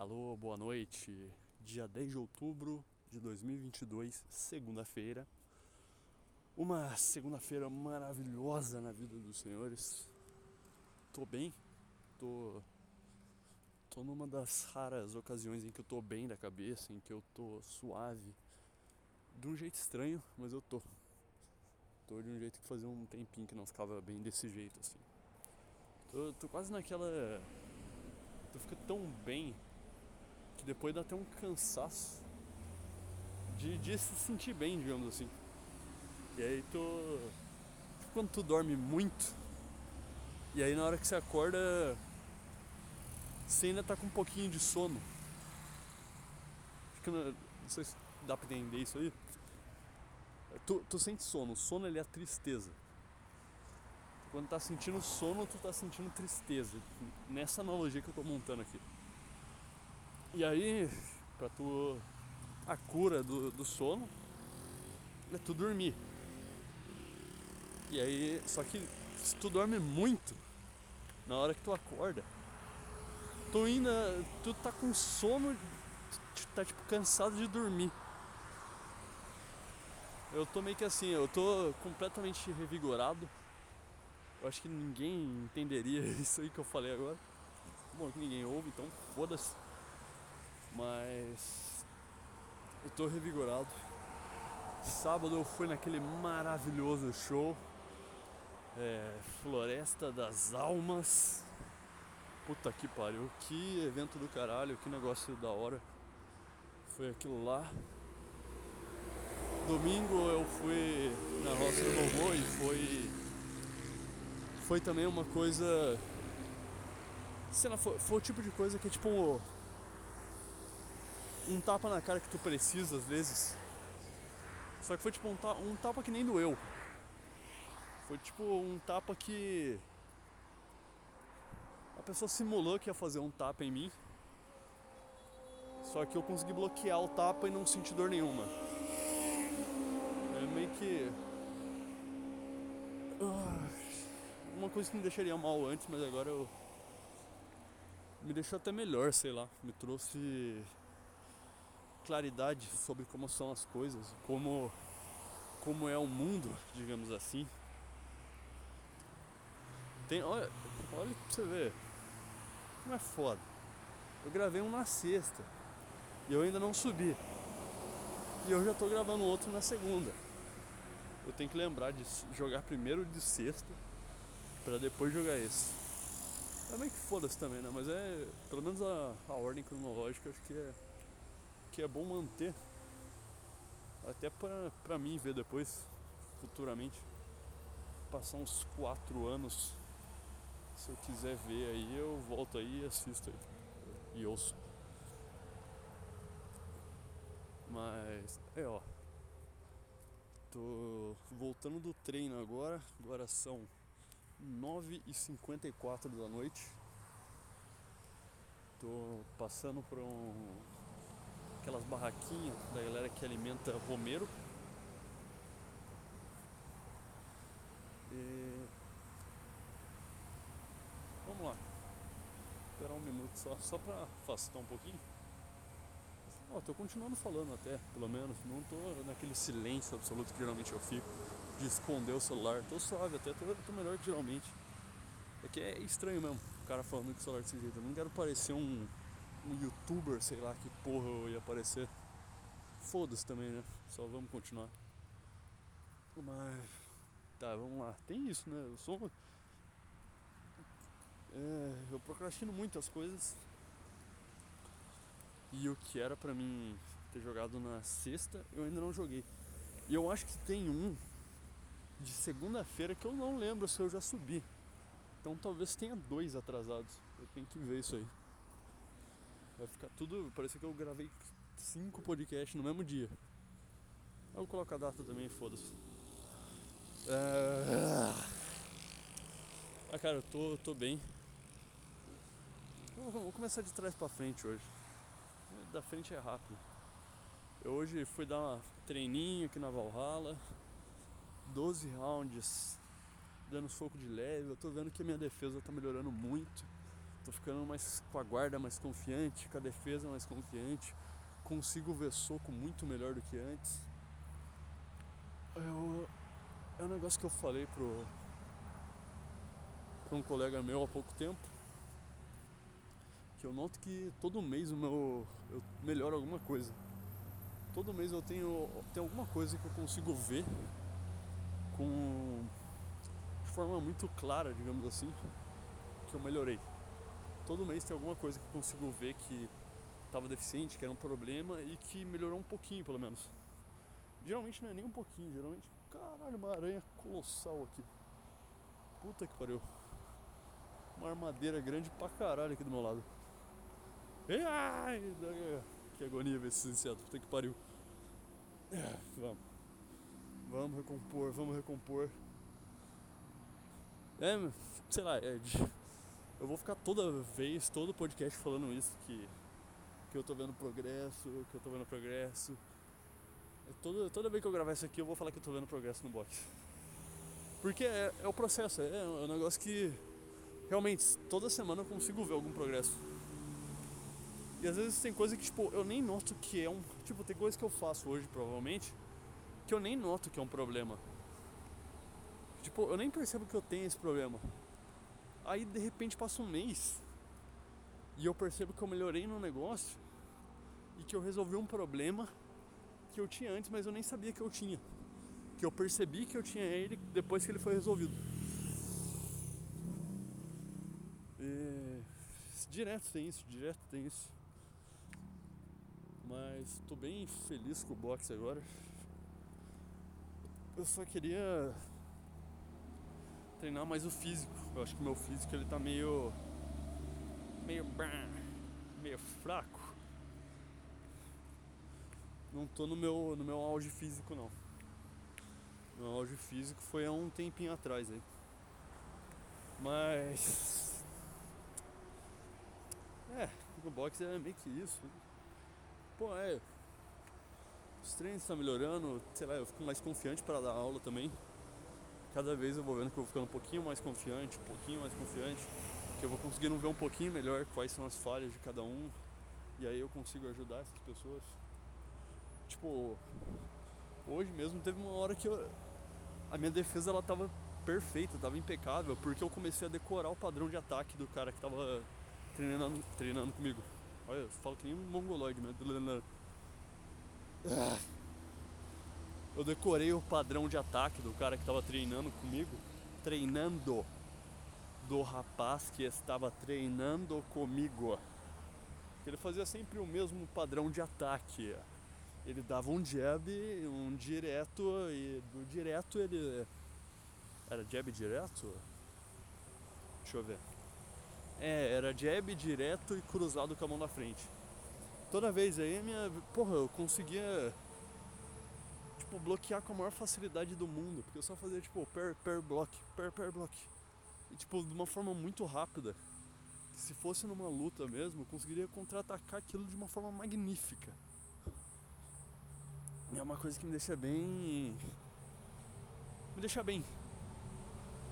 Alô, boa noite. Dia 10 de outubro de 2022, segunda-feira. Uma segunda-feira maravilhosa na vida dos senhores. Tô bem, tô tô numa das raras ocasiões em que eu tô bem da cabeça, em que eu tô suave. De um jeito estranho, mas eu tô. Tô de um jeito que fazia um tempinho que não ficava bem desse jeito assim. Tô, tô quase naquela. Tu fica tão bem que depois dá até um cansaço de, de se sentir bem, digamos assim. E aí tu. Quando tu dorme muito, e aí na hora que você acorda, você ainda tá com um pouquinho de sono. Fica, não sei se dá pra entender isso aí. Tu, tu sente sono, o sono ele é a tristeza. Quando tá sentindo sono, tu tá sentindo tristeza. Nessa analogia que eu tô montando aqui. E aí, pra tu. A cura do, do sono é tu dormir. E aí, só que se tu dorme muito, na hora que tu acorda, tu ainda. Tu tá com sono, tu tá tipo cansado de dormir. Eu tô meio que assim, eu tô completamente revigorado. Eu acho que ninguém entenderia isso aí que eu falei agora. Bom, ninguém ouve, então foda-se. Mas eu tô revigorado. Sábado eu fui naquele maravilhoso show. É, Floresta das Almas. Puta que pariu, que evento do caralho, que negócio da hora. Foi aquilo lá. Domingo eu fui na Roça do Vovô e foi. Foi também uma coisa. Sei lá, foi, foi o tipo de coisa que é tipo um tapa na cara que tu precisa às vezes. Só que foi tipo um, ta um tapa que nem doeu. Foi tipo um tapa que. A pessoa simulou que ia fazer um tapa em mim. Só que eu consegui bloquear o tapa e não senti dor nenhuma. É meio que. Ah, uma coisa que me deixaria mal antes, mas agora eu. Me deixou até melhor, sei lá. Me trouxe claridade sobre como são as coisas, como como é o mundo, digamos assim. Tem, olha, olha pra você ver. Como é foda. Eu gravei um na sexta e eu ainda não subi. E eu já tô gravando outro na segunda. Eu tenho que lembrar de jogar primeiro de sexta para depois jogar esse. É meio que foda-se também, né? Mas é. Pelo menos a, a ordem cronológica acho que é que é bom manter até pra mim ver depois, futuramente. Passar uns quatro anos. Se eu quiser ver aí, eu volto aí e assisto aí. E ouço. Mas é ó. Tô voltando do treino agora. Agora são 9h54 da noite. Tô passando por um aquelas barraquinhas da galera que alimenta Romero. E... Vamos lá. Esperar um minuto só, só pra afastar um pouquinho. Ó, oh, tô continuando falando até, pelo menos. Não tô naquele silêncio absoluto que geralmente eu fico. De esconder o celular. Tô suave até, tô, tô melhor que geralmente. É que é estranho mesmo, o cara falando com o celular desse jeito. Eu não quero parecer um um youtuber, sei lá que porra eu ia aparecer. Foda-se também, né? Só vamos continuar. Mas. Tá, vamos lá. Tem isso, né? Eu sou. É, eu procrastino muitas coisas. E o que era pra mim ter jogado na sexta, eu ainda não joguei. E eu acho que tem um de segunda-feira que eu não lembro se eu já subi. Então talvez tenha dois atrasados. Eu tenho que ver isso aí. Vai ficar tudo. Parece que eu gravei cinco podcasts no mesmo dia. Eu vou colocar a data também, foda-se. Ah, cara, eu tô, tô bem. vou começar de trás pra frente hoje. Da frente é rápido. Eu hoje fui dar um treininho aqui na Valhalla. 12 rounds dando soco de leve. Eu tô vendo que a minha defesa tá melhorando muito. Tô ficando mais com a guarda mais confiante, com a defesa mais confiante. Consigo ver soco muito melhor do que antes. Eu, é um negócio que eu falei pro, pra um colega meu há pouco tempo. Que eu noto que todo mês o meu, eu melhoro alguma coisa. Todo mês eu tenho, tenho alguma coisa que eu consigo ver com de forma muito clara, digamos assim, que eu melhorei. Todo mês tem alguma coisa que eu consigo ver que estava deficiente, que era um problema e que melhorou um pouquinho pelo menos. Geralmente não é nem um pouquinho, geralmente, caralho, uma aranha colossal aqui. Puta que pariu. Uma armadeira grande pra caralho aqui do meu lado. Ai, que agonia ver esse inseto, puta que pariu. Vamos. Vamos recompor, vamos recompor. É, sei lá, é, eu vou ficar toda vez, todo podcast falando isso, que, que eu tô vendo progresso, que eu tô vendo progresso. É toda, toda vez que eu gravar isso aqui eu vou falar que eu tô vendo progresso no box. Porque é, é o processo, é, é um negócio que realmente toda semana eu consigo ver algum progresso. E às vezes tem coisa que, tipo, eu nem noto que é um. Tipo, tem coisa que eu faço hoje, provavelmente, que eu nem noto que é um problema. Tipo, eu nem percebo que eu tenho esse problema. Aí de repente passa um mês e eu percebo que eu melhorei no negócio e que eu resolvi um problema que eu tinha antes, mas eu nem sabia que eu tinha. Que eu percebi que eu tinha ele depois que ele foi resolvido. E... Direto tem isso, direto tem isso. Mas tô bem feliz com o boxe agora. Eu só queria treinar mais o físico. Eu acho que meu físico ele tá meio. meio. meio fraco. Não tô no meu, no meu auge físico não. Meu auge físico foi há um tempinho atrás aí. Mas. É, o boxe é meio que isso. Pô, é. Os treinos estão melhorando, sei lá, eu fico mais confiante para dar aula também cada vez eu vou vendo que eu vou ficando um pouquinho mais confiante, um pouquinho mais confiante, que eu vou conseguindo ver um pouquinho melhor quais são as falhas de cada um, e aí eu consigo ajudar essas pessoas. Tipo, hoje mesmo teve uma hora que eu, a minha defesa ela tava perfeita, tava impecável, porque eu comecei a decorar o padrão de ataque do cara que tava treinando, treinando comigo. Olha, eu falo que nem um mongoloide, né? Ah eu decorei o padrão de ataque do cara que estava treinando comigo, treinando do rapaz que estava treinando comigo. Ele fazia sempre o mesmo padrão de ataque. Ele dava um jab, um direto e do direto ele era jab direto? Deixa eu ver. É, era jab direto e cruzado com a mão na frente. Toda vez aí minha, porra, eu conseguia tipo, bloquear com a maior facilidade do mundo. Porque eu só fazia, tipo, per, per block, per, per block. E, tipo, de uma forma muito rápida. Se fosse numa luta mesmo, eu conseguiria contra-atacar aquilo de uma forma magnífica. E é uma coisa que me deixa bem. Me deixa bem.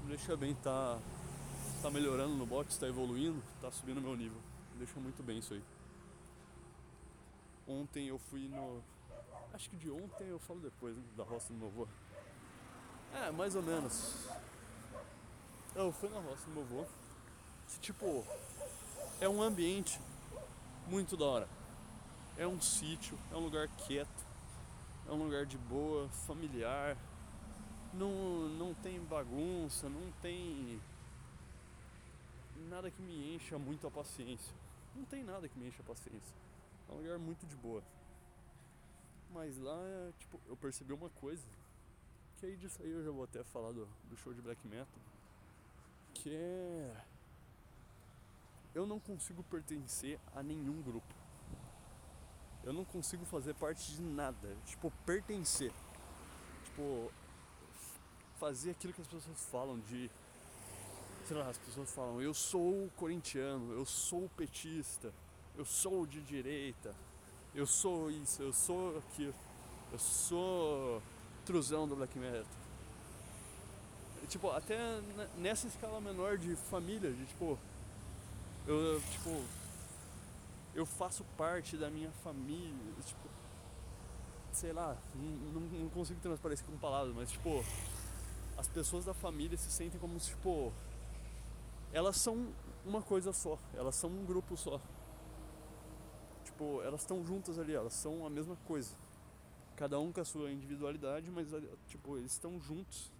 Me deixa bem, tá. Tá melhorando no boxe, tá evoluindo, tá subindo meu nível. Me deixa muito bem isso aí. Ontem eu fui no Acho que de ontem eu falo depois né, da roça do meu avô. É, mais ou menos. Eu fui na roça do meu avô. Que tipo, é um ambiente muito da hora. É um sítio, é um lugar quieto, é um lugar de boa, familiar. Não, não tem bagunça, não tem nada que me encha muito a paciência. Não tem nada que me encha a paciência. É um lugar muito de boa. Mas lá, tipo, eu percebi uma coisa. Que aí disso aí eu já vou até falar do, do show de black metal. Que é. Eu não consigo pertencer a nenhum grupo. Eu não consigo fazer parte de nada. Tipo, pertencer. Tipo, fazer aquilo que as pessoas falam de. Sei lá, as pessoas falam, eu sou corintiano, eu sou petista, eu sou de direita, eu sou isso, eu sou aquilo, eu sou truzão do black metal. Tipo, até nessa escala menor de família, de tipo, Eu, tipo, eu faço parte da minha família, tipo, sei lá, não, não consigo transparecer com palavras, mas tipo, as pessoas da família se sentem como se, tipo, elas são uma coisa só, elas são um grupo só. Tipo, elas estão juntas ali, elas são a mesma coisa. Cada um com a sua individualidade, mas tipo, eles estão juntos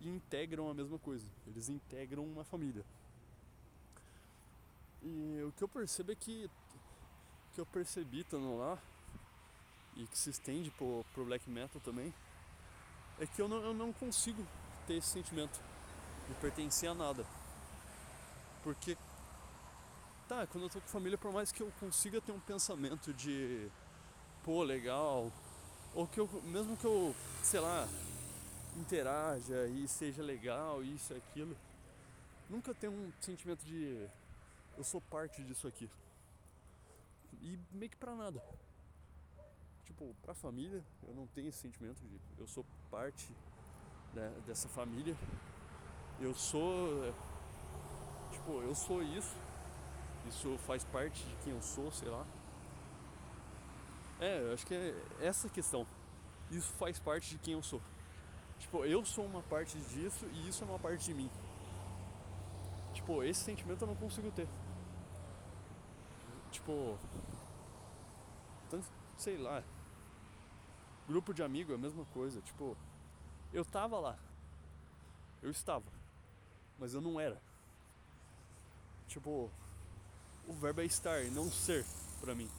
e integram a mesma coisa. Eles integram uma família. E o que eu percebo é que que eu percebi estando lá e que se estende pro, pro black metal também é que eu não, eu não consigo ter esse sentimento de pertencer a nada. Porque, tá, quando eu tô com família, por mais que eu consiga ter um pensamento de, pô, legal, ou que eu, mesmo que eu, sei lá, interaja e seja legal, isso e aquilo, nunca tem um sentimento de eu sou parte disso aqui. E meio que pra nada. Tipo, pra família, eu não tenho esse sentimento de eu sou parte né, dessa família. Eu sou Tipo, eu sou isso. Isso faz parte de quem eu sou, sei lá. É, eu acho que é essa questão. Isso faz parte de quem eu sou. Tipo, eu sou uma parte disso e isso é uma parte de mim. Tipo, esse sentimento eu não consigo ter. Tipo, tanto, sei lá. Grupo de amigo é a mesma coisa. Tipo, eu tava lá. Eu estava. Mas eu não era. Tipo, o verbo é estar, não ser, para mim.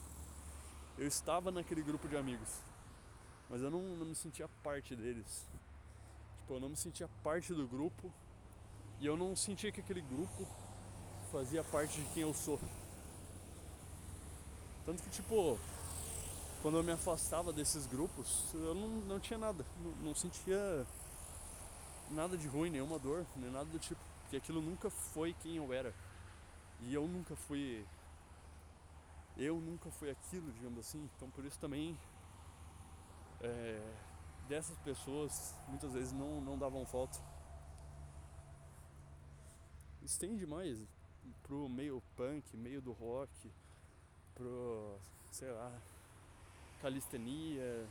Eu estava naquele grupo de amigos, mas eu não, não me sentia parte deles. Tipo, eu não me sentia parte do grupo e eu não sentia que aquele grupo fazia parte de quem eu sou. Tanto que, tipo, quando eu me afastava desses grupos, eu não, não tinha nada, não, não sentia nada de ruim, nenhuma dor, nem nada do tipo, porque aquilo nunca foi quem eu era. E eu nunca fui. Eu nunca fui aquilo, digamos assim. Então por isso também. É, dessas pessoas muitas vezes não, não davam falta. Estende mais pro meio punk, meio do rock, pro, sei lá, calistenia.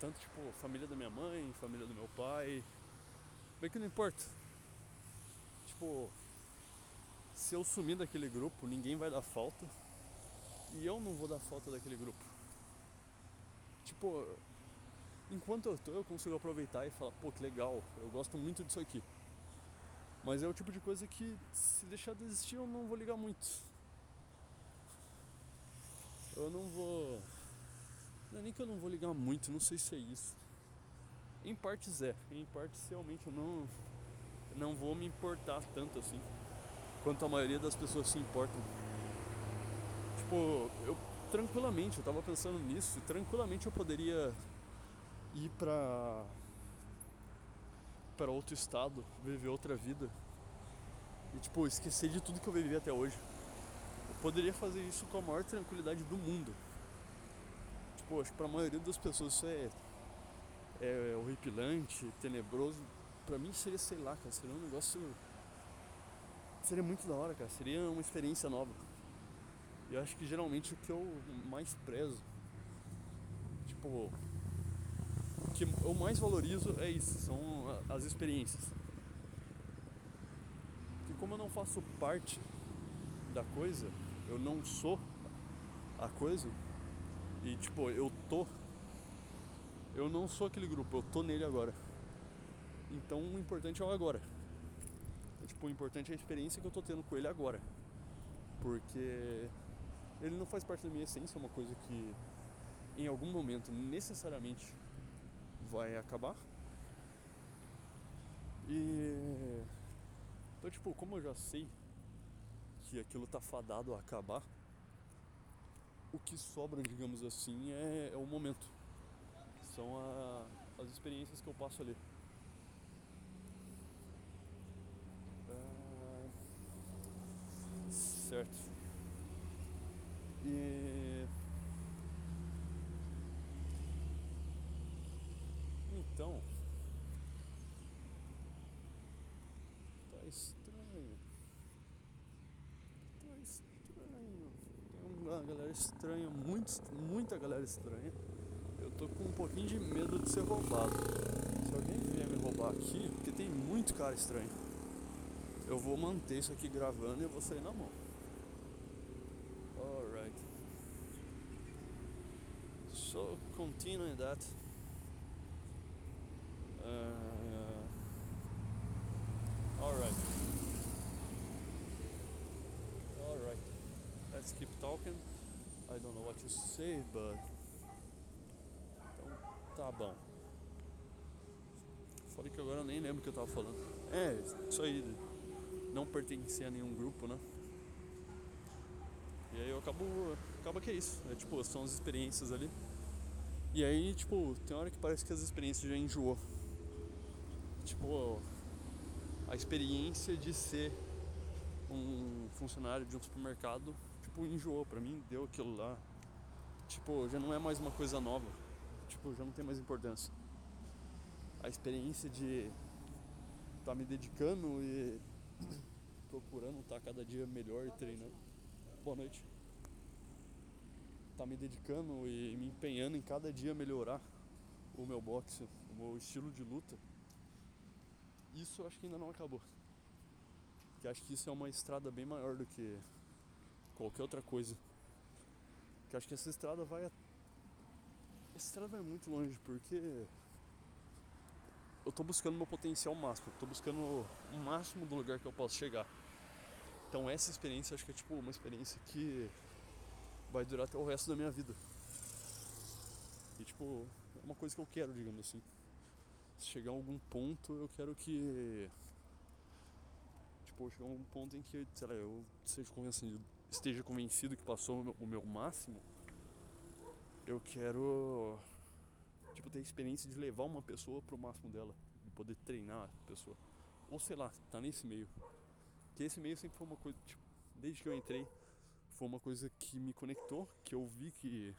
Tanto tipo família da minha mãe, família do meu pai. Bem que não importa. Tipo, se eu sumir daquele grupo, ninguém vai dar falta. E eu não vou dar falta daquele grupo. Tipo, enquanto eu tô, eu consigo aproveitar e falar, pô, que legal, eu gosto muito disso aqui. Mas é o tipo de coisa que se deixar de existir eu não vou ligar muito. Eu não vou. Não é nem que eu não vou ligar muito, não sei se é isso. Em partes é, em partes realmente eu não, não vou me importar tanto assim quanto a maioria das pessoas se importam. Tipo, eu tranquilamente, eu tava pensando nisso, tranquilamente eu poderia ir pra para outro estado, viver outra vida. E tipo, esquecer de tudo que eu vivi até hoje. Eu poderia fazer isso com a maior tranquilidade do mundo. Tipo, acho que pra maioria das pessoas isso é é horripilante, tenebroso. Pra mim seria, sei lá, cara, seria um negócio Seria muito da hora, cara. Seria uma experiência nova. E eu acho que geralmente o que eu mais prezo, tipo, o que eu mais valorizo é isso, são as experiências. Que como eu não faço parte da coisa, eu não sou a coisa, e tipo, eu tô. Eu não sou aquele grupo, eu tô nele agora. Então o importante é o agora tipo, o importante é a experiência que eu tô tendo com ele agora. Porque ele não faz parte da minha essência, é uma coisa que em algum momento necessariamente vai acabar. E então tipo, como eu já sei que aquilo tá fadado a acabar, o que sobra, digamos assim, é, é o momento. São a, as experiências que eu passo ali. Certo. E. Então. Tá estranho. Tá estranho. Tem uma galera estranha, muito, muita galera estranha. Eu tô com um pouquinho de medo de ser roubado. Se alguém vier me roubar aqui, porque tem muito cara estranho eu vou manter isso aqui gravando e eu vou sair na mão. Alright. So, continuing that. Uh, alright. Alright. Let's keep talking. I don't know what to say, but. Então, tá bom. Falei que agora eu nem lembro o que eu tava falando. É, isso aí. Não pertencer a nenhum grupo, né? E aí eu acabo. Acaba que é isso. É tipo, são as experiências ali. E aí, tipo, tem hora que parece que as experiências já enjoou. Tipo, a experiência de ser um funcionário de um supermercado, tipo, enjoou pra mim, deu aquilo lá. Tipo, já não é mais uma coisa nova. Tipo, já não tem mais importância. A experiência de estar tá me dedicando e procurando estar tá cada dia melhor e treinando. Boa noite tá me dedicando e me empenhando em cada dia melhorar o meu boxe, o meu estilo de luta, isso eu acho que ainda não acabou. Que acho que isso é uma estrada bem maior do que qualquer outra coisa. Que acho que essa estrada vai essa estrada vai muito longe porque eu tô buscando meu potencial máximo, tô buscando o máximo do lugar que eu posso chegar. Então essa experiência acho que é tipo uma experiência que vai durar até o resto da minha vida. E tipo, é uma coisa que eu quero, digamos assim. Se chegar a algum ponto, eu quero que. Tipo, chegar a algum ponto em que, sei lá, eu seja convencido, esteja convencido que passou o meu máximo. Eu quero. Tipo, ter a experiência de levar uma pessoa pro máximo dela. De poder treinar a pessoa. Ou sei lá, tá nesse meio. Que esse meio sempre foi uma coisa, tipo, desde que eu entrei foi uma coisa que me conectou, que eu vi que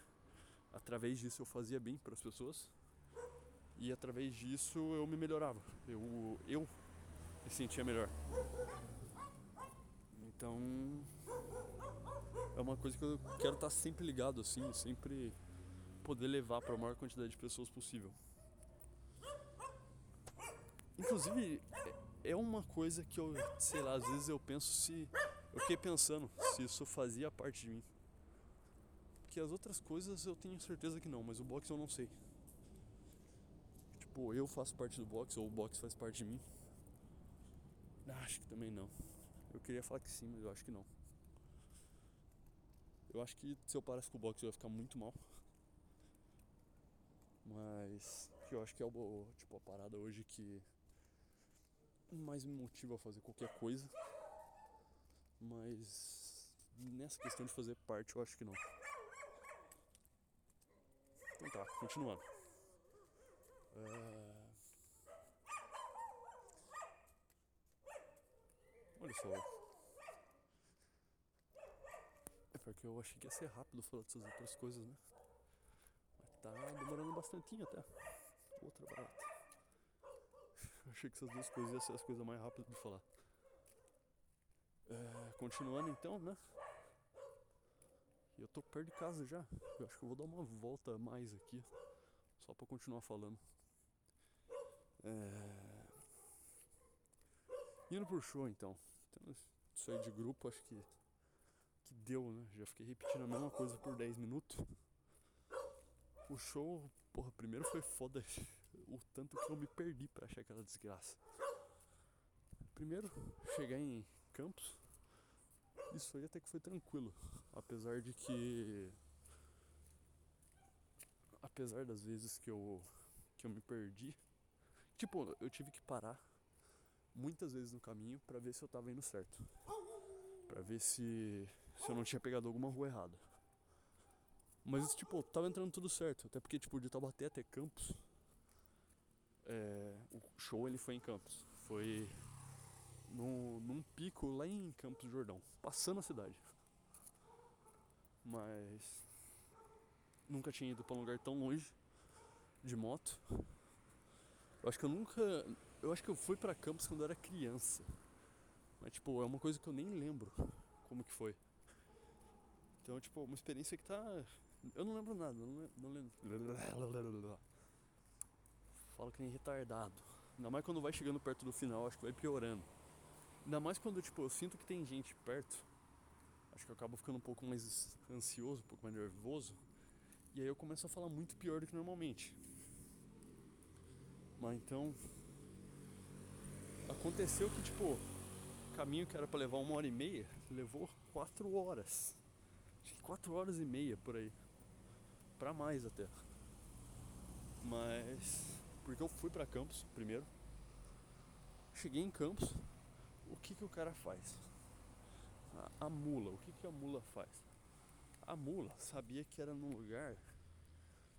através disso eu fazia bem para as pessoas e através disso eu me melhorava. Eu eu me sentia melhor. Então é uma coisa que eu quero estar sempre ligado assim, sempre poder levar para a maior quantidade de pessoas possível. Inclusive é uma coisa que eu, sei lá, às vezes eu penso se eu fiquei pensando se isso fazia parte de mim. Porque as outras coisas eu tenho certeza que não, mas o boxe eu não sei. Tipo, eu faço parte do boxe ou o boxe faz parte de mim. Acho que também não. Eu queria falar que sim, mas eu acho que não. Eu acho que se eu parasse com o boxe eu ia ficar muito mal. Mas que eu acho que é o, tipo, a parada hoje que mais me motiva a fazer qualquer coisa. Mas nessa questão de fazer parte, eu acho que não. Então tá, continuando. Uh... Olha só. É porque eu achei que ia ser rápido falar dessas outras coisas, né? Tá demorando bastante até. Outra barata. achei que essas duas coisas iam ser as coisas mais rápidas de falar. É, continuando então, né? Eu tô perto de casa já. Eu acho que eu vou dar uma volta mais aqui. Só pra continuar falando. É... Indo pro show então. Isso aí de grupo acho que. Que deu, né? Já fiquei repetindo a mesma coisa por 10 minutos. O show, porra, primeiro foi foda o tanto que eu me perdi pra achar aquela desgraça. Primeiro, chegar em Campos, isso aí até que foi tranquilo. Apesar de que. Apesar das vezes que eu, que eu me perdi. Tipo, eu tive que parar muitas vezes no caminho para ver se eu tava indo certo. para ver se, se eu não tinha pegado alguma rua errada. Mas, tipo, tava entrando tudo certo. Até porque, tipo, de Taubaté até Campos. É, o show ele foi em Campos. Foi no, num pico lá em Campos do Jordão, passando a cidade. Mas nunca tinha ido para um lugar tão longe de moto. Eu acho que eu nunca, eu acho que eu fui para Campos quando eu era criança. Mas tipo, é uma coisa que eu nem lembro como que foi. Então, tipo, uma experiência que tá. Eu não lembro nada, não. Não lembro. Falo que nem retardado. Ainda mais quando vai chegando perto do final, acho que vai piorando. Ainda mais quando, tipo, eu sinto que tem gente perto. Acho que eu acabo ficando um pouco mais ansioso, um pouco mais nervoso. E aí eu começo a falar muito pior do que normalmente. Mas então. Aconteceu que, tipo, o caminho que era pra levar uma hora e meia, levou quatro horas. Acho que quatro horas e meia por aí. Pra mais até. Mas. Porque eu fui pra Campos primeiro. Cheguei em Campos. O que que o cara faz? A, a mula, o que que a mula faz? A mula sabia que era num lugar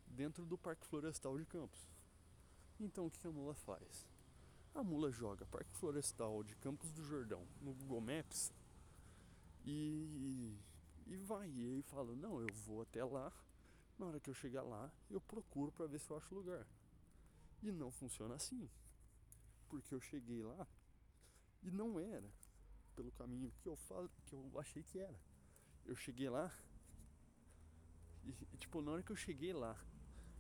dentro do Parque Florestal de Campos. Então o que, que a mula faz? A mula joga Parque Florestal de Campos do Jordão no Google Maps e, e vai. E aí fala: Não, eu vou até lá. Na hora que eu chegar lá, eu procuro para ver se eu acho lugar. E não funciona assim. Porque eu cheguei lá e não era pelo caminho que eu falo, que eu achei que era. Eu cheguei lá e, tipo, na hora que eu cheguei lá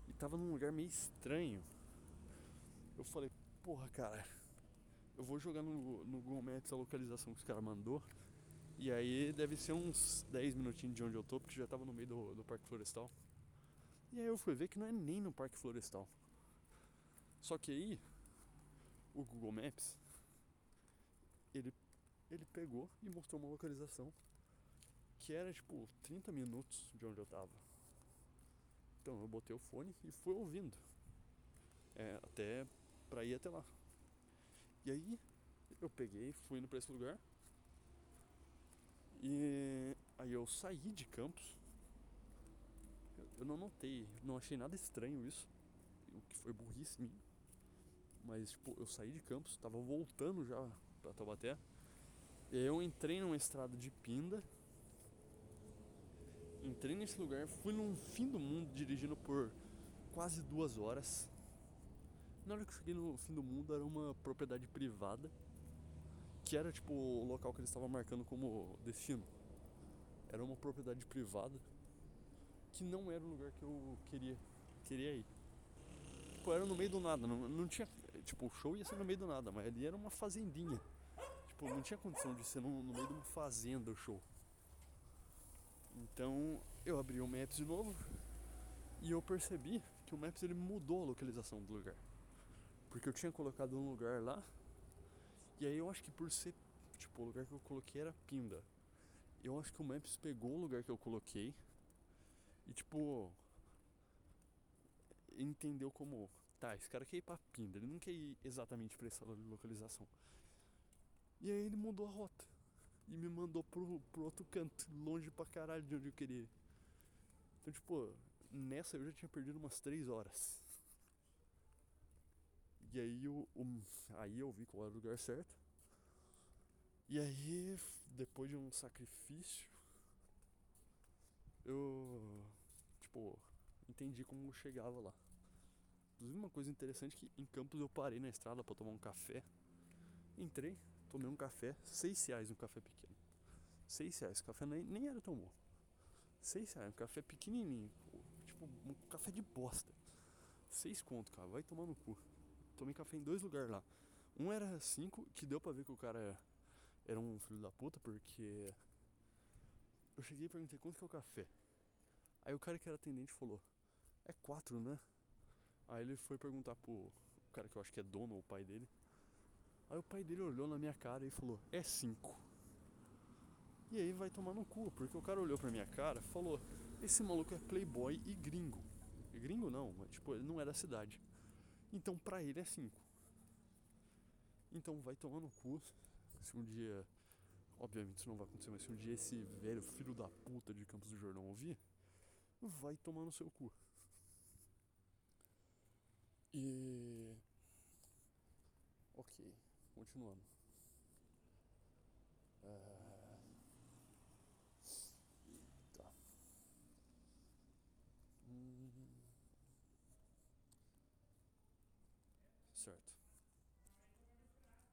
e tava num lugar meio estranho, eu falei, porra, cara, eu vou jogar no, no Google Maps a localização que os caras mandou. E aí deve ser uns 10 minutinhos de onde eu tô, porque já tava no meio do, do Parque Florestal. E aí eu fui ver que não é nem no Parque Florestal. Só que aí o Google Maps ele, ele pegou e mostrou uma localização que era tipo 30 minutos de onde eu tava. Então eu botei o fone e fui ouvindo. É, até pra ir até lá. E aí eu peguei, fui indo pra esse lugar. E aí eu saí de Campos. Eu não notei, não achei nada estranho isso. O que foi burrice minha. Mas tipo, eu saí de Campos, tava voltando já pra Taubaté. E aí eu entrei numa estrada de Pinda Entrei nesse lugar, fui num fim do mundo dirigindo por quase duas horas. Na hora que eu cheguei no fim do mundo era uma propriedade privada, que era tipo o local que eles estavam marcando como destino. Era uma propriedade privada que não era o lugar que eu queria, queria ir. Tipo, era no meio do nada, não, não tinha. Tipo, o show ia ser no meio do nada, mas ali era uma fazendinha. Tipo, não tinha condição de ser no, no meio de uma fazenda o show. Então eu abri o Maps de novo e eu percebi que o Maps ele mudou a localização do lugar. Porque eu tinha colocado um lugar lá e aí eu acho que por ser tipo o lugar que eu coloquei era Pinda. Eu acho que o Maps pegou o lugar que eu coloquei e tipo entendeu como tá, esse cara quer ir pra Pinda, ele não quer ir exatamente pra essa localização. E aí ele mudou a rota e me mandou pro, pro outro canto, longe pra caralho de onde eu queria. Então, tipo, nessa eu já tinha perdido umas 3 horas. E aí eu, aí eu vi qual era o lugar certo. E aí, depois de um sacrifício, eu, tipo, entendi como chegava lá. Inclusive, uma coisa interessante é que em Campos eu parei na estrada para tomar um café. Entrei, tomei um café, seis reais um café pequeno. Seis reais, o café nem, nem era tão bom. Seis reais, um café pequenininho, tipo um café de bosta. Seis conto, cara, vai tomar no cu. Tomei café em dois lugares lá. Um era cinco, que deu pra ver que o cara era um filho da puta, porque eu cheguei e perguntei quanto que é o café. Aí o cara que era atendente falou, é quatro, né? Aí ele foi perguntar pro cara que eu acho que é dono ou pai dele. Aí o pai dele olhou na minha cara e falou: É cinco. E aí vai tomar no cu, porque o cara olhou pra minha cara e falou: Esse maluco é playboy e gringo. E gringo não, mas, tipo, ele não é da cidade. Então pra ele é cinco. Então vai tomar no cu. Se um dia. Obviamente isso não vai acontecer, mas se um dia esse velho filho da puta de Campos do Jordão ouvir, vai tomar no seu cu. E. Ok. Continuando. É... Tá. Hum... Certo.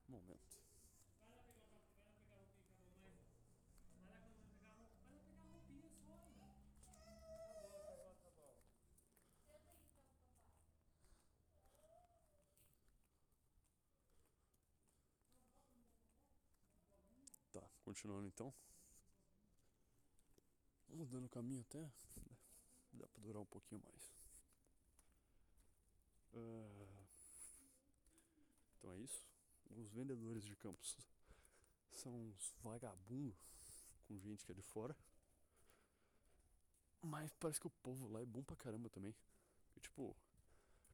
Momento. Continuando então. Mudando o caminho até. Dá pra durar um pouquinho mais. Uh, então é isso. Os vendedores de campos são uns vagabundos com gente que é de fora. Mas parece que o povo lá é bom pra caramba também. Tipo,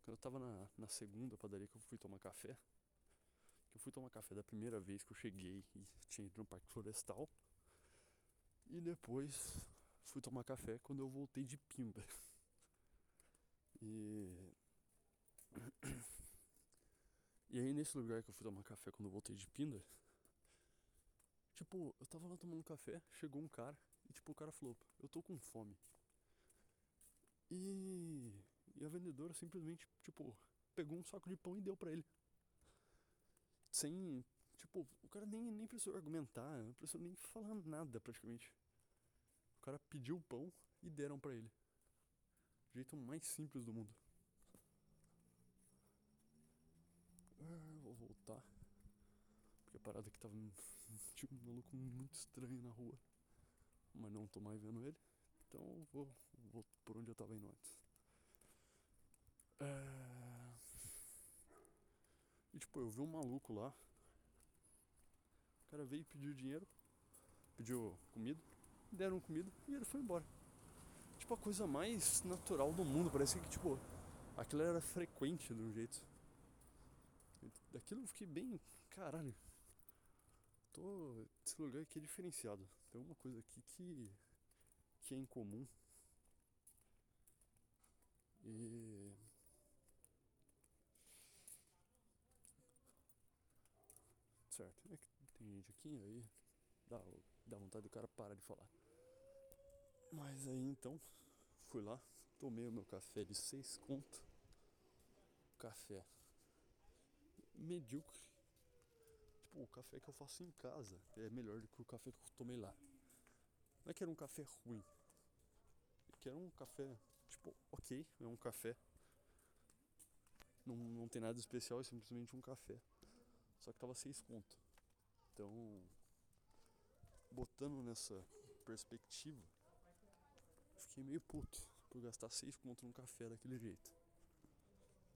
quando eu tava na, na segunda padaria que eu fui tomar café, eu fui tomar café da primeira vez que eu cheguei e tinha ido no Parque Florestal. E depois fui tomar café quando eu voltei de Pimba. E. E aí nesse lugar que eu fui tomar café quando eu voltei de Pinda, tipo, eu tava lá tomando café, chegou um cara e tipo o cara falou, eu tô com fome. E, e a vendedora simplesmente, tipo, pegou um saco de pão e deu pra ele. Sem, tipo, o cara nem, nem precisou argumentar, não precisou nem falar nada praticamente. O cara pediu o pão e deram pra ele. jeito mais simples do mundo. Ah, vou voltar. Porque a parada que tava. Tinha um maluco muito estranho na rua. Mas não tô mais vendo ele. Então vou, vou por onde eu tava indo antes. É... E tipo, eu vi um maluco lá. O cara veio pediu dinheiro. Pediu comida. Deram comida e ele foi embora. Tipo, a coisa mais natural do mundo. Parecia que, tipo, aquilo era frequente de um jeito. Daquilo eu fiquei bem. Caralho. Tô. Esse lugar aqui é diferenciado. Tem uma coisa aqui que que é incomum. E certo, é que tem gente aqui aí dá, dá vontade do cara parar de falar. Mas aí então fui lá, tomei o meu café de seis conto. Café medíocre. Tipo, o café que eu faço em casa é melhor do que o café que eu tomei lá. Não é que era um café ruim. É que era um café, tipo, ok, é um café. Não, não tem nada especial, é simplesmente um café. Só que tava seis conto. Então, botando nessa perspectiva, fiquei meio puto por gastar seis conto num café daquele jeito.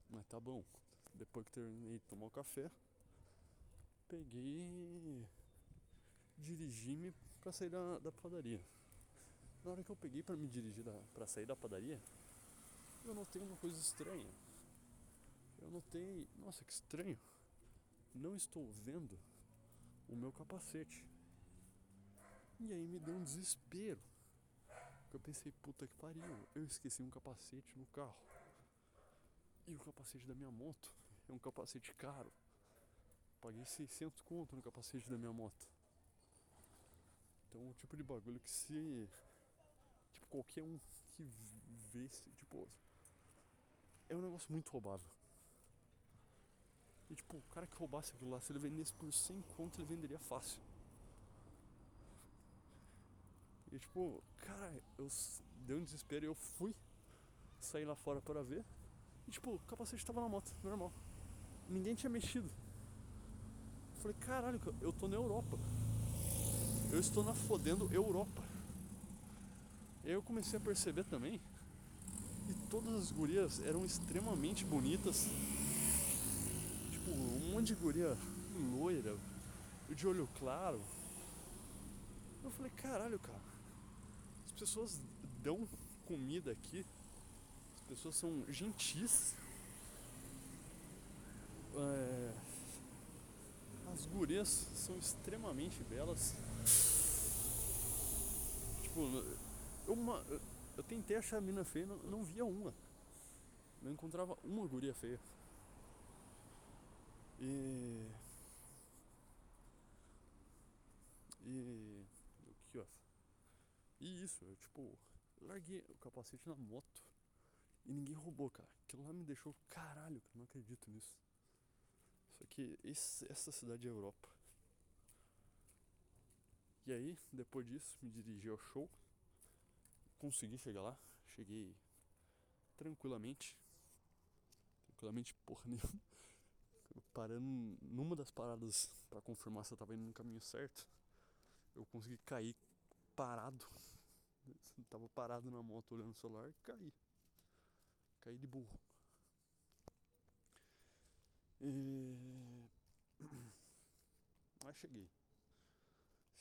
Mas tá bom. Depois que terminei de tomar o café, peguei dirigi-me para sair da, da padaria. Na hora que eu peguei para me dirigir para sair da padaria, eu notei uma coisa estranha. Eu notei, nossa, que estranho. Não estou vendo o meu capacete. E aí me deu um desespero. Porque eu pensei, puta que pariu, eu esqueci um capacete no carro. E o capacete da minha moto é um capacete caro. Paguei 600 conto no capacete da minha moto. Então, o tipo de bagulho que se. Tipo, qualquer um que vê, tipo. É um negócio muito roubável. E, tipo, o cara que roubasse aquilo lá, se ele vendesse por 100 conto, ele venderia fácil. E, tipo, cara, eu dei um desespero e eu fui sair lá fora para ver. E, tipo, o capacete tava na moto, normal. Ninguém tinha mexido. Eu falei, caralho, eu tô na Europa. Eu estou na fodendo Europa. E aí eu comecei a perceber também e todas as gurias eram extremamente bonitas. Tipo, um monte de guria loira, de olho claro. Eu falei, caralho, cara. As pessoas dão comida aqui. As pessoas são gentis. É, as gurias são extremamente belas. Tipo, eu, uma, eu tentei achar a mina feia, não, não via uma. Não encontrava uma guria feia. E. E. O que ó? E isso, eu tipo, larguei o capacete na moto e ninguém roubou, cara. Aquilo lá me deixou caralho, eu não acredito nisso. Só que esse, essa cidade é Europa. E aí, depois disso, me dirigi ao show. Consegui chegar lá. Cheguei tranquilamente. Tranquilamente, porra nenhuma. Parando numa das paradas para confirmar se eu tava indo no caminho certo. eu consegui cair parado. Tava parado na moto olhando o celular e caí. Caí de burro. E... Mas cheguei.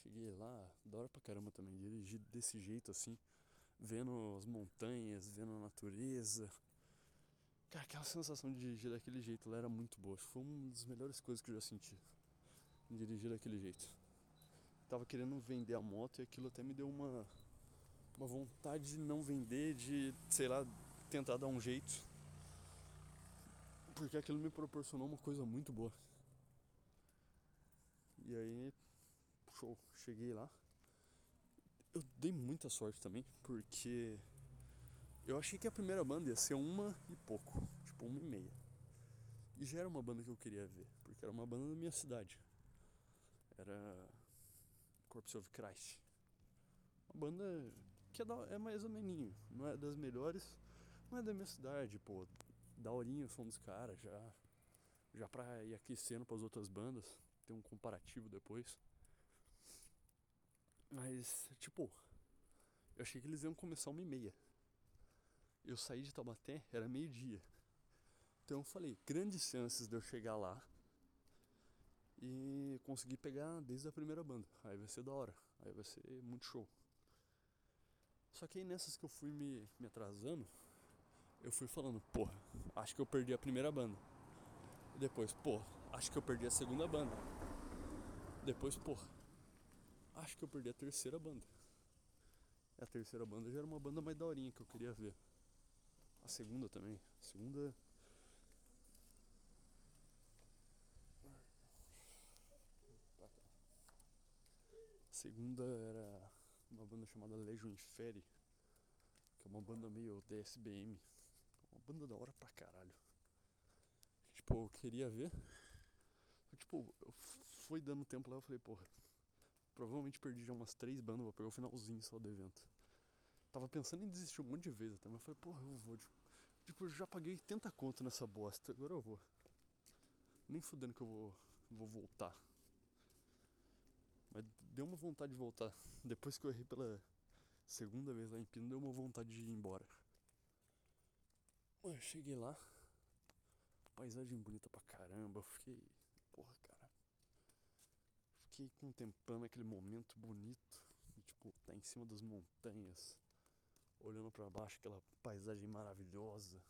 Cheguei lá, da hora pra caramba também, dirigi desse jeito assim, vendo as montanhas, vendo a natureza. Cara, aquela sensação de dirigir daquele jeito lá era muito boa. Foi uma das melhores coisas que eu já senti. Dirigir daquele jeito. Tava querendo vender a moto e aquilo até me deu uma, uma vontade de não vender, de, sei lá, tentar dar um jeito. Porque aquilo me proporcionou uma coisa muito boa. E aí, show, cheguei lá. Eu dei muita sorte também, porque eu achei que a primeira banda ia ser uma e pouco, tipo uma e meia. E já era uma banda que eu queria ver, porque era uma banda da minha cidade. Era Corpse of Christ. Uma banda que é, é mais ou menos, não é das melhores, não é da minha cidade, pô. Da horinha o som dos caras, já, já pra ir aquecendo pras outras bandas, ter um comparativo depois. Mas, tipo, eu achei que eles iam começar uma e meia. Eu saí de Taubaté, era meio-dia. Então eu falei, grandes chances de eu chegar lá e conseguir pegar desde a primeira banda. Aí vai ser da hora, aí vai ser muito show. Só que aí nessas que eu fui me, me atrasando, eu fui falando, porra, acho que eu perdi a primeira banda. E depois, porra, acho que eu perdi a segunda banda. Depois, porra, acho que eu perdi a terceira banda. A terceira banda já era uma banda mais daorinha que eu queria ver. A segunda também. A segunda. A segunda era uma banda chamada Legion Inferi, que é uma banda meio DSBM. Uma banda da hora pra caralho. Tipo, eu queria ver. Tipo, eu fui dando tempo lá, eu falei, porra, provavelmente perdi já umas três bandas, vou pegar o finalzinho só do evento. Tava pensando em desistir um monte de vezes até, mas eu falei, porra, eu vou. Tipo, eu já paguei 80 conto nessa bosta, agora eu vou. Nem fudendo que eu vou, vou voltar. Mas deu uma vontade de voltar. Depois que eu errei pela segunda vez lá em Pino, deu uma vontade de ir embora. Eu cheguei lá, paisagem bonita pra caramba, eu fiquei. Porra, cara. Fiquei contemplando aquele momento bonito. Tipo, tá em cima das montanhas, olhando para baixo, aquela paisagem maravilhosa.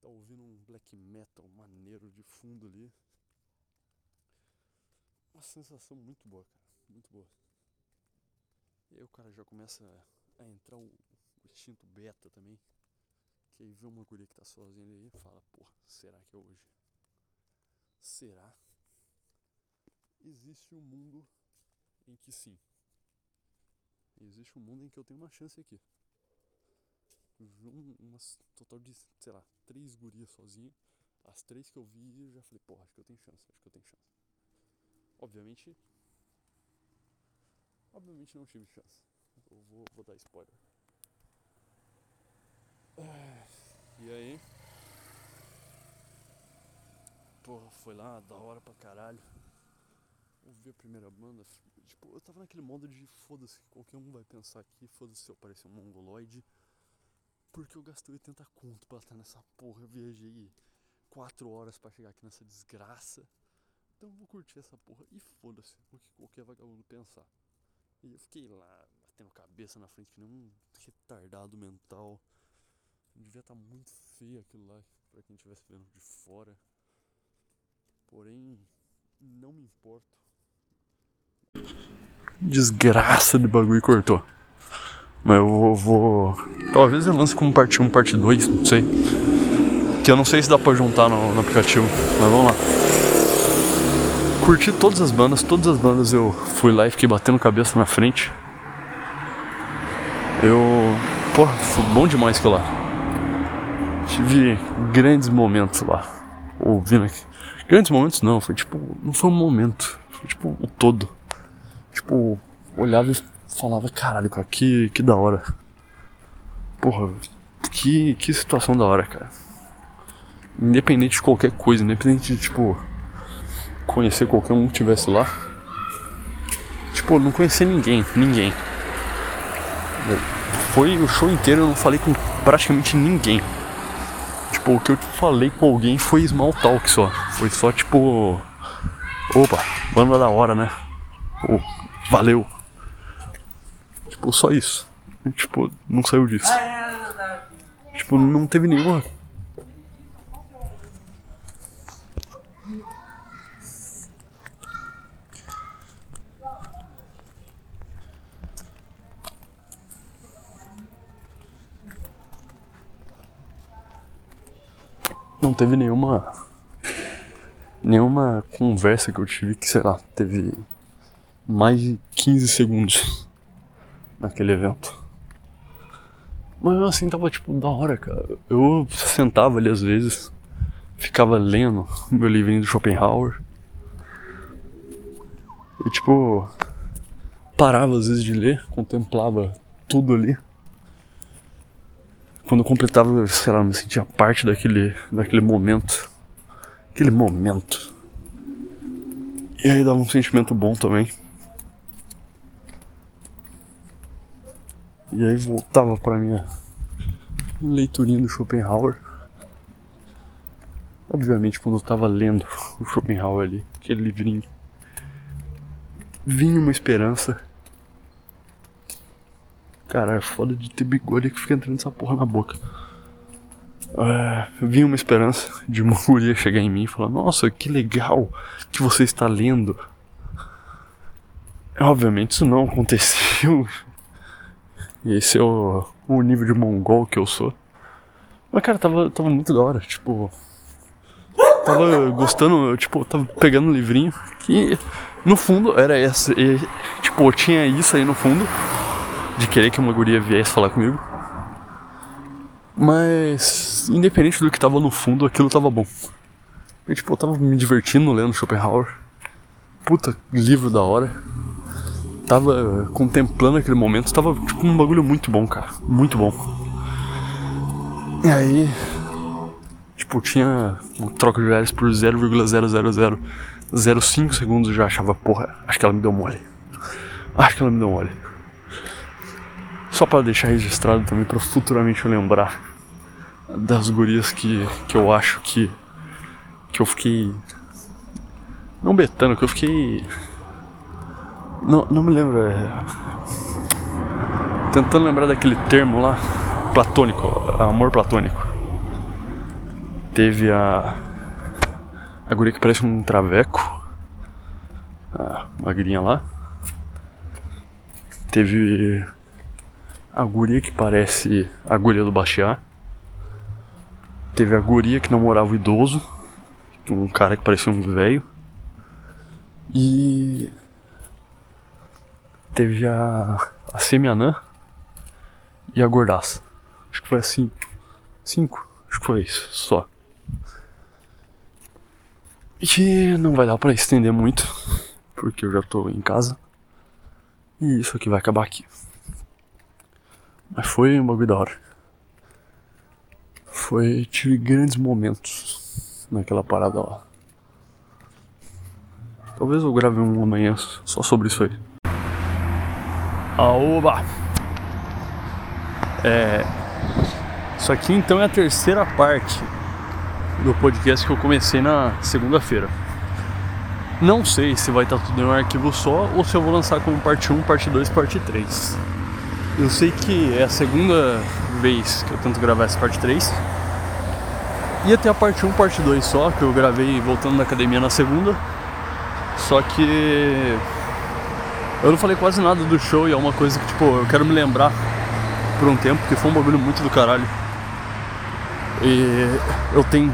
Tá ouvindo um black metal maneiro de fundo ali. Uma sensação muito boa, cara. Muito boa. E aí o cara já começa a entrar o, o instinto beta também. Que aí vê uma guria que tá sozinha ali e fala, porra, será que é hoje? Será? Existe um mundo em que sim. Existe um mundo em que eu tenho uma chance aqui. Um, umas total de, sei lá, três gurias sozinha. As três que eu vi, eu já falei, porra, acho que eu tenho chance, acho que eu tenho chance. Obviamente. Obviamente não tive chance. Eu vou, vou dar spoiler. E aí? Porra, foi lá, da hora pra caralho. Ouvi a primeira banda. Tipo, eu tava naquele modo de foda-se, qualquer um vai pensar aqui, foda-se se eu parecer um mongoloide. Porque eu gastei 80 conto pra estar nessa porra. Eu viajei 4 horas pra chegar aqui nessa desgraça. Então eu vou curtir essa porra e foda-se o que qualquer vagabundo pensar. E eu fiquei lá, batendo cabeça na frente que nem um retardado mental. Devia estar tá muito feio aquilo lá pra quem estivesse vendo de fora. Porém, não me importo. Desgraça de bagulho cortou. Mas eu vou, vou. Talvez eu lance como parte 1, parte 2, não sei. Que eu não sei se dá pra juntar no, no aplicativo. Mas vamos lá curti todas as bandas, todas as bandas eu fui lá e fiquei batendo cabeça na frente. Eu. Porra, foi bom demais que lá. Tive grandes momentos lá. Ouvindo aqui. Grandes momentos não, foi tipo. Não foi um momento. Foi tipo o todo. Tipo, olhava e falava, caralho, cara, que, que da hora. Porra, que, que situação da hora, cara. Independente de qualquer coisa, independente de tipo conhecer qualquer um que estivesse lá. Tipo, não conhecia ninguém, ninguém. Foi o show inteiro, eu não falei com praticamente ninguém. Tipo, o que eu falei com alguém foi small talk só. Foi só tipo. Opa, banda da hora, né? Oh, valeu. Tipo, só isso. Tipo, não saiu disso. Tipo, não teve nenhuma não teve nenhuma nenhuma conversa que eu tive que, sei lá, teve mais de 15 segundos naquele evento. Mas assim tava tipo da hora, cara. Eu sentava ali às vezes, ficava lendo meu livrinho do Schopenhauer. E tipo, parava às vezes de ler, contemplava tudo ali quando eu completava, sei lá, me sentia parte daquele, daquele momento. Aquele momento. E aí dava um sentimento bom também. E aí voltava para minha leiturinha do Schopenhauer. Obviamente quando eu tava lendo o Schopenhauer ali, aquele livrinho, vinha uma esperança Cara, é foda de ter bigode que fica entrando essa porra na boca. É, vinha uma esperança de uma guria chegar em mim e falar: Nossa, que legal que você está lendo. Obviamente isso não aconteceu. Esse é o, o nível de mongol que eu sou. Mas, cara, tava, tava muito da hora. Tipo, tava gostando, tipo, tava pegando um livrinho que no fundo era essa. E, tipo, tinha isso aí no fundo de querer que uma guria viesse falar comigo. Mas, independente do que tava no fundo, aquilo tava bom. E, tipo, eu tava me divertindo lendo Schopenhauer. Puta, livro da hora. Tava contemplando aquele momento. Tava, tipo, um bagulho muito bom, cara. Muito bom. E aí, tipo, tinha uma troca de reais por 0,00005 segundos. Já achava, porra, acho que ela me deu mole. Acho que ela me deu mole. Só para deixar registrado também para futuramente eu lembrar das gurias que, que eu acho que que eu fiquei não betando, que eu fiquei não, não me lembro é... tentando lembrar daquele termo lá platônico, amor platônico. Teve a a guria que parece um traveco, a magrinha lá. Teve a guria que parece a guria do Baixá. Teve a guria que namorava o idoso, um cara que parecia um velho. E teve a, a semianã e a gordaça. Acho que foi assim. Cinco. Acho que foi isso, só. E não vai dar pra estender muito, porque eu já tô em casa. E isso aqui vai acabar aqui. Mas foi um bagulho da hora. Foi. Tive grandes momentos naquela parada lá. Talvez eu grave um amanhã só sobre isso aí. Aoba! É. Isso aqui então é a terceira parte do podcast que eu comecei na segunda-feira. Não sei se vai estar tudo em um arquivo só ou se eu vou lançar como parte 1, parte 2, parte 3. Eu sei que é a segunda vez que eu tento gravar essa parte 3. Ia ter a parte 1, parte 2 só, que eu gravei voltando da academia na segunda. Só que eu não falei quase nada do show e é uma coisa que, tipo, eu quero me lembrar por um tempo, porque foi um bagulho muito do caralho. E eu tenho.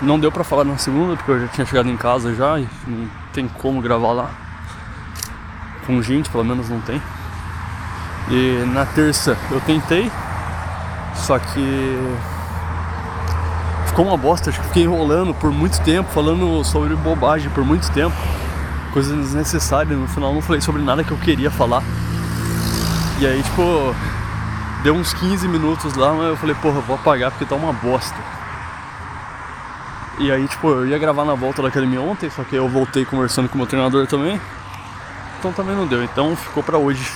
Não deu pra falar na segunda, porque eu já tinha chegado em casa já e não tem como gravar lá. Com gente, pelo menos não tem. E na terça eu tentei, só que ficou uma bosta, acho que fiquei enrolando por muito tempo, falando sobre bobagem por muito tempo, coisas desnecessárias, no final não falei sobre nada que eu queria falar. E aí, tipo, deu uns 15 minutos lá, mas eu falei, porra, vou apagar porque tá uma bosta. E aí, tipo, eu ia gravar na volta da academia ontem, só que eu voltei conversando com o meu treinador também. então também não deu. Então ficou pra hoje.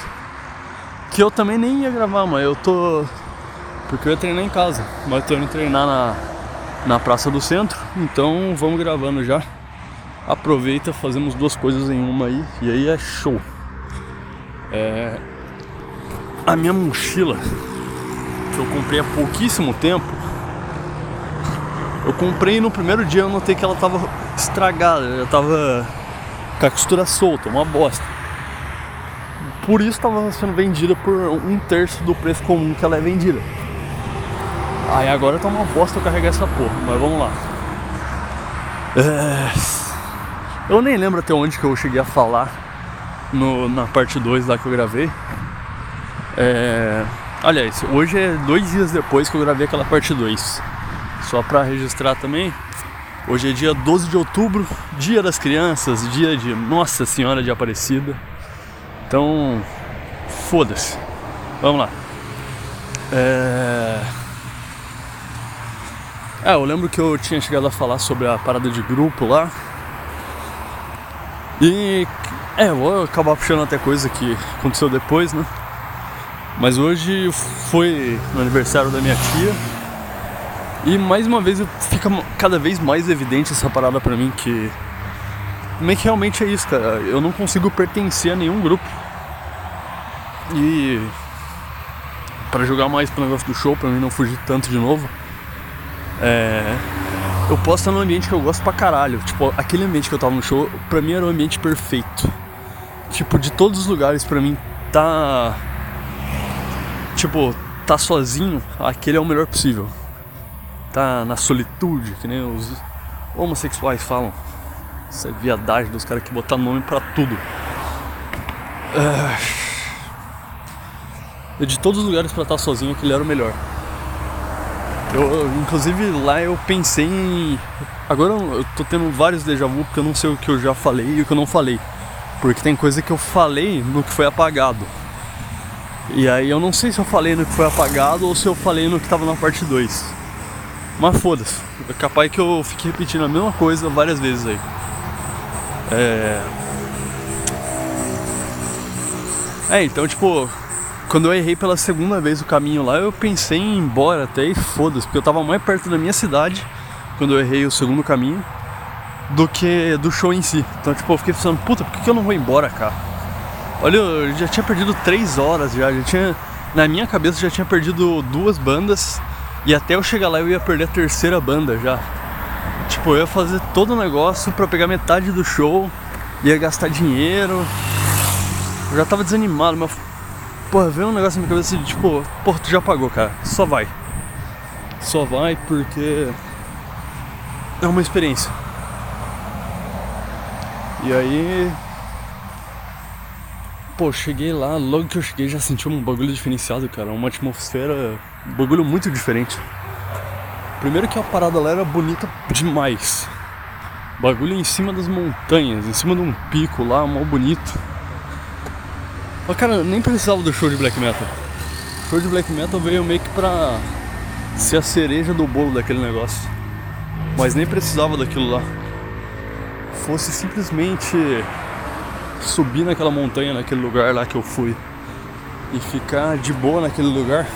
Que eu também nem ia gravar, mas eu tô. Porque eu ia treinar em casa. Mas eu tô indo treinar na, na Praça do Centro. Então vamos gravando já. Aproveita, fazemos duas coisas em uma aí. E aí é show. É... A minha mochila, que eu comprei há pouquíssimo tempo. Eu comprei no primeiro dia eu notei que ela tava estragada, já tava com a costura solta, uma bosta. Por isso estava sendo vendida por um terço do preço comum que ela é vendida. Aí agora tá uma bosta eu carregar essa porra, mas vamos lá. É... Eu nem lembro até onde que eu cheguei a falar no, na parte 2 lá que eu gravei. É... Aliás, hoje é dois dias depois que eu gravei aquela parte 2. Só pra registrar também, Hoje é dia 12 de outubro, dia das crianças, dia de Nossa Senhora de Aparecida. Então, foda-se. Vamos lá. É... é, eu lembro que eu tinha chegado a falar sobre a parada de grupo lá. E é, eu vou acabar puxando até coisa que aconteceu depois, né? Mas hoje foi no aniversário da minha tia. E mais uma vez fica cada vez mais evidente essa parada pra mim que. É que realmente é isso, cara? Eu não consigo pertencer a nenhum grupo. E. para jogar mais pro negócio do show, pra mim não fugir tanto de novo. É. Eu posso estar num ambiente que eu gosto pra caralho. Tipo, aquele ambiente que eu tava no show, pra mim era o ambiente perfeito. Tipo, de todos os lugares, pra mim, tá. Tipo, tá sozinho, aquele é o melhor possível tá na solitude, que nem os homossexuais falam. Essa viadagem dos caras que botam nome pra tudo. Uh, de todos os lugares pra estar sozinho, aquele era o melhor. Eu, inclusive lá eu pensei em. Agora eu tô tendo vários déjà vu porque eu não sei o que eu já falei e o que eu não falei. Porque tem coisa que eu falei no que foi apagado. E aí eu não sei se eu falei no que foi apagado ou se eu falei no que tava na parte 2. Mas foda-se. É capaz que eu fiquei repetindo a mesma coisa várias vezes aí. É. É, então, tipo, quando eu errei pela segunda vez o caminho lá, eu pensei em ir embora até e foda-se, porque eu tava mais perto da minha cidade quando eu errei o segundo caminho do que do show em si. Então, tipo, eu fiquei pensando, puta, por que eu não vou embora, cara? Olha, eu já tinha perdido três horas já, já tinha. Na minha cabeça já tinha perdido duas bandas e até eu chegar lá eu ia perder a terceira banda já. Tipo, eu ia fazer todo o negócio para pegar metade do show, ia gastar dinheiro. Eu já tava desanimado, mas porra, veio um negócio na minha cabeça de tipo, porra, tu já pagou, cara, só vai. Só vai porque é uma experiência. E aí Pô, cheguei lá, logo que eu cheguei já senti um bagulho diferenciado, cara. Uma atmosfera, um bagulho muito diferente. Primeiro que a parada lá era bonita demais. Bagulho em cima das montanhas, em cima de um pico lá, mal bonito. Mas cara, nem precisava do show de black metal. O show de black metal veio meio que pra ser a cereja do bolo daquele negócio. Mas nem precisava daquilo lá. Fosse simplesmente subir naquela montanha, naquele lugar lá que eu fui e ficar de boa naquele lugar,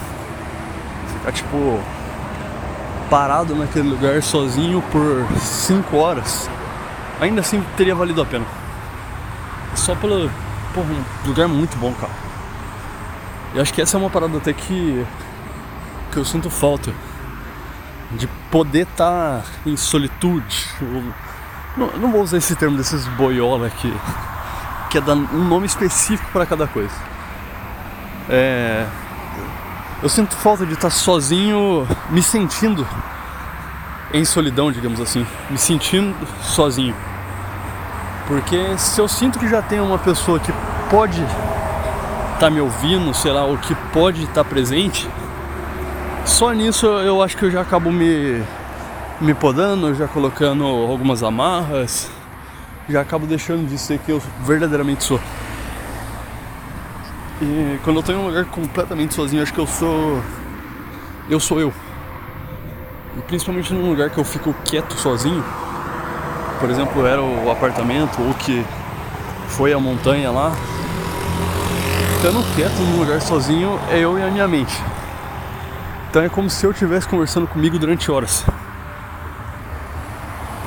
ficar tipo parado naquele lugar sozinho por 5 horas, ainda assim teria valido a pena. Só pelo. Porra, um lugar muito bom, cara. E acho que essa é uma parada até que. que eu sinto falta. De poder estar tá em solitude. Não, não vou usar esse termo desses boiola aqui que é dar um nome específico para cada coisa. É, eu sinto falta de estar sozinho, me sentindo em solidão, digamos assim, me sentindo sozinho. Porque se eu sinto que já tem uma pessoa que pode estar tá me ouvindo, sei lá, ou que pode estar tá presente, só nisso eu acho que eu já acabo me, me podando, já colocando algumas amarras, já acabo deixando de ser que eu verdadeiramente sou. E quando eu tô em um lugar completamente sozinho, acho que eu sou. Eu sou eu. E principalmente num lugar que eu fico quieto sozinho, por exemplo, era o apartamento, ou que foi a montanha lá. Ficando quieto num lugar sozinho é eu e a minha mente. Então é como se eu estivesse conversando comigo durante horas.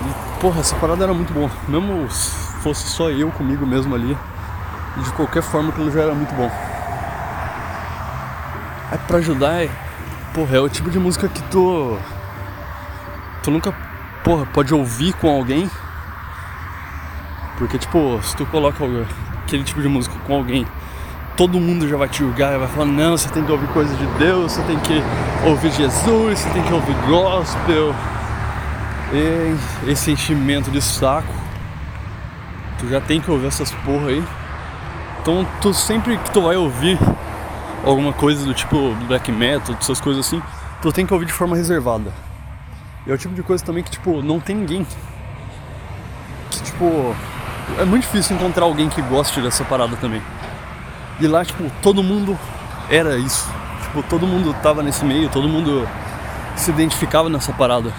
E, porra, essa parada era muito boa. Mesmo se fosse só eu comigo mesmo ali, de qualquer forma aquilo já era muito bom. É pra ajudar, é, porra, é o tipo de música que tu. Tu nunca, porra, pode ouvir com alguém. Porque, tipo, se tu coloca aquele tipo de música com alguém todo mundo já vai te julgar, vai falar, não, você tem que ouvir coisas de Deus, você tem que ouvir Jesus, você tem que ouvir gospel. E esse enchimento de saco. Tu já tem que ouvir essas porra aí. Então tu sempre que tu vai ouvir alguma coisa do tipo black metal, essas coisas assim, tu tem que ouvir de forma reservada. E é o tipo de coisa também que tipo não tem ninguém que tipo é muito difícil encontrar alguém que goste dessa parada também. E lá, tipo, todo mundo era isso. Tipo, todo mundo tava nesse meio, todo mundo se identificava nessa parada.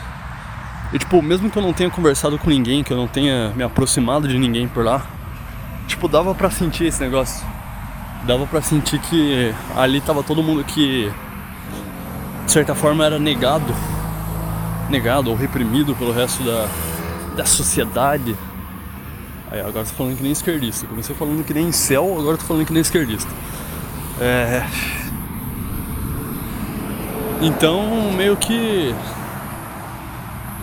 E tipo, mesmo que eu não tenha conversado com ninguém, que eu não tenha me aproximado de ninguém por lá, tipo, dava pra sentir esse negócio. Dava pra sentir que ali tava todo mundo que de certa forma era negado. Negado ou reprimido pelo resto da, da sociedade Aí, agora tô falando que nem esquerdista. Comecei falando que nem céu, agora tô falando que nem esquerdista. É... Então, meio que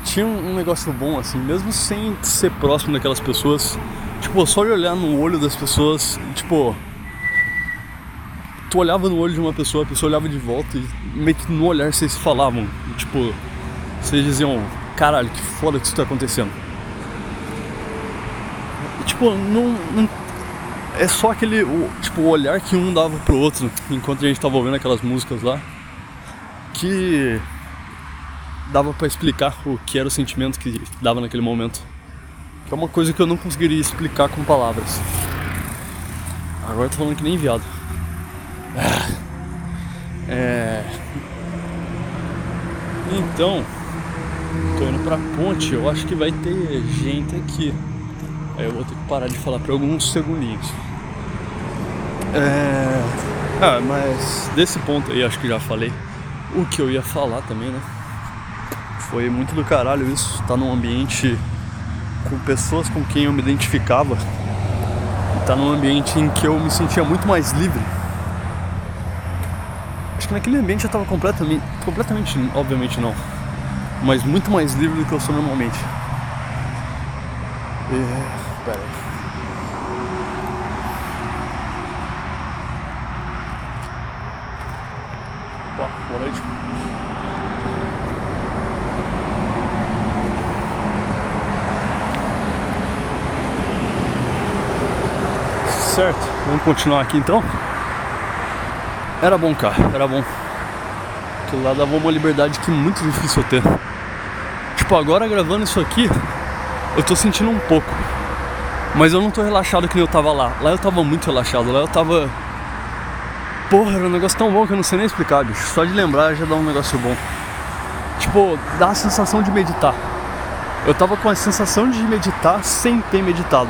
tinha um negócio bom assim, mesmo sem ser próximo daquelas pessoas. Tipo, só de olhar no olho das pessoas, tipo, tu olhava no olho de uma pessoa, a pessoa olhava de volta e meio que no olhar vocês falavam, tipo, vocês diziam, caralho, que foda que isso tá acontecendo tipo, não, não, é só aquele o, tipo, o olhar que um dava pro outro enquanto a gente tava ouvindo aquelas músicas lá que dava para explicar o que era o sentimento que dava naquele momento. Que é uma coisa que eu não conseguiria explicar com palavras. Agora eu tô falando que nem viado. É. Então, tô indo pra ponte, eu acho que vai ter gente aqui. Aí eu vou ter que parar de falar por alguns segundinhos. É... Ah, mas desse ponto aí acho que já falei o que eu ia falar também, né? Foi muito do caralho isso, tá num ambiente com pessoas com quem eu me identificava. Tá num ambiente em que eu me sentia muito mais livre. Acho que naquele ambiente eu estava completamente, completamente, obviamente não, mas muito mais livre do que eu sou normalmente. E Pera aí. Opa, boa noite. Certo, vamos continuar aqui então. Era bom, cara, era bom. Aquilo lá dava uma liberdade que é muito difícil eu ter. Tipo, agora gravando isso aqui, eu tô sentindo um pouco. Mas eu não tô relaxado que nem eu tava lá. Lá eu tava muito relaxado. Lá eu tava. Porra, era um negócio tão bom que eu não sei nem explicar, bicho. Só de lembrar já dá um negócio bom. Tipo, dá a sensação de meditar. Eu tava com a sensação de meditar sem ter meditado.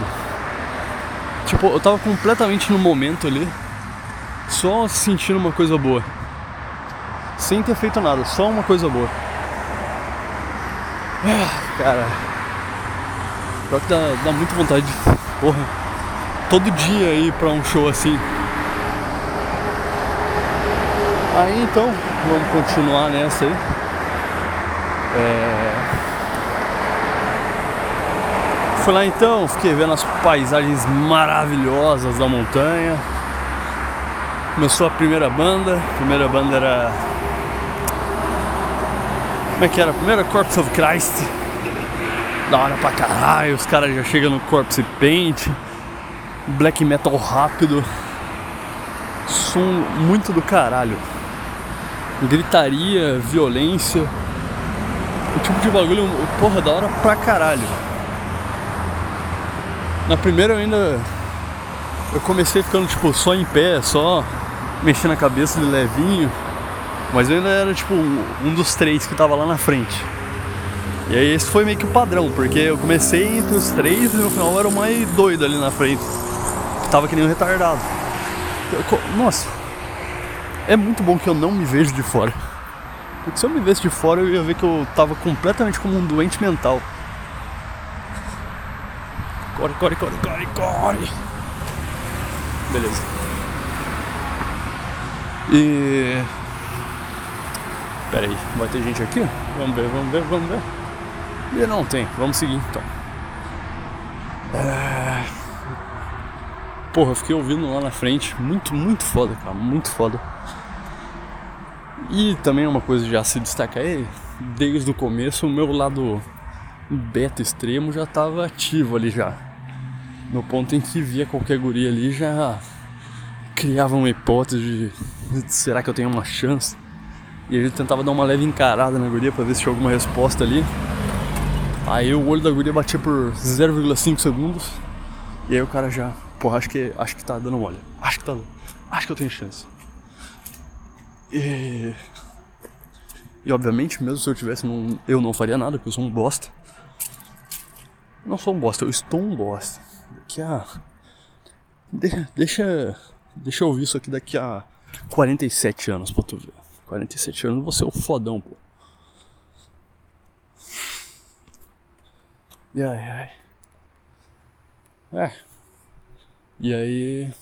Tipo, eu tava completamente no momento ali, só sentindo uma coisa boa. Sem ter feito nada, só uma coisa boa. Ah, cara. Pior que dá, dá muita vontade de porra, todo dia ir pra um show assim. Aí então, vamos continuar nessa aí. É... Fui lá então, fiquei vendo as paisagens maravilhosas da montanha. Começou a primeira banda, a primeira banda era. Como é que era? A primeira Corpse of Christ da hora pra caralho, os caras já chegam no Corpse Paint, black metal rápido, som muito do caralho, gritaria, violência, o tipo de bagulho, porra, da hora pra caralho. Na primeira eu ainda eu comecei ficando tipo só em pé, só mexendo a cabeça de levinho, mas eu ainda era tipo um dos três que tava lá na frente. E aí esse foi meio que o padrão, porque eu comecei entre os três e no final eu era o mais doido ali na frente. tava que nem um retardado. Nossa, é muito bom que eu não me vejo de fora. Porque se eu me visse de fora, eu ia ver que eu tava completamente como um doente mental. Corre, corre, corre, corre, corre. Beleza. E. Pera aí, vai ter gente aqui? Vamos ver, vamos ver, vamos ver. E não tem, vamos seguir então. É... Porra, eu fiquei ouvindo lá na frente. Muito, muito foda, cara. Muito foda. E também uma coisa já se destaca aí, desde o começo o meu lado beta extremo já estava ativo ali já. No ponto em que via qualquer guria ali já criava uma hipótese de será que eu tenho uma chance? E a gente tentava dar uma leve encarada na guria para ver se tinha alguma resposta ali. Aí o olho da guria batia por 0,5 segundos. E aí o cara já, pô, acho que acho que tá dando mole. Acho que tá acho que eu tenho chance. E, e obviamente, mesmo se eu tivesse, não, eu não faria nada, porque eu sou um bosta. Não sou um bosta, eu estou um bosta. Daqui a. Deixa, deixa, deixa eu ouvir isso aqui daqui a 47 anos pra tu ver. 47 anos você é o fodão, pô. E ai, ai. É. E aí.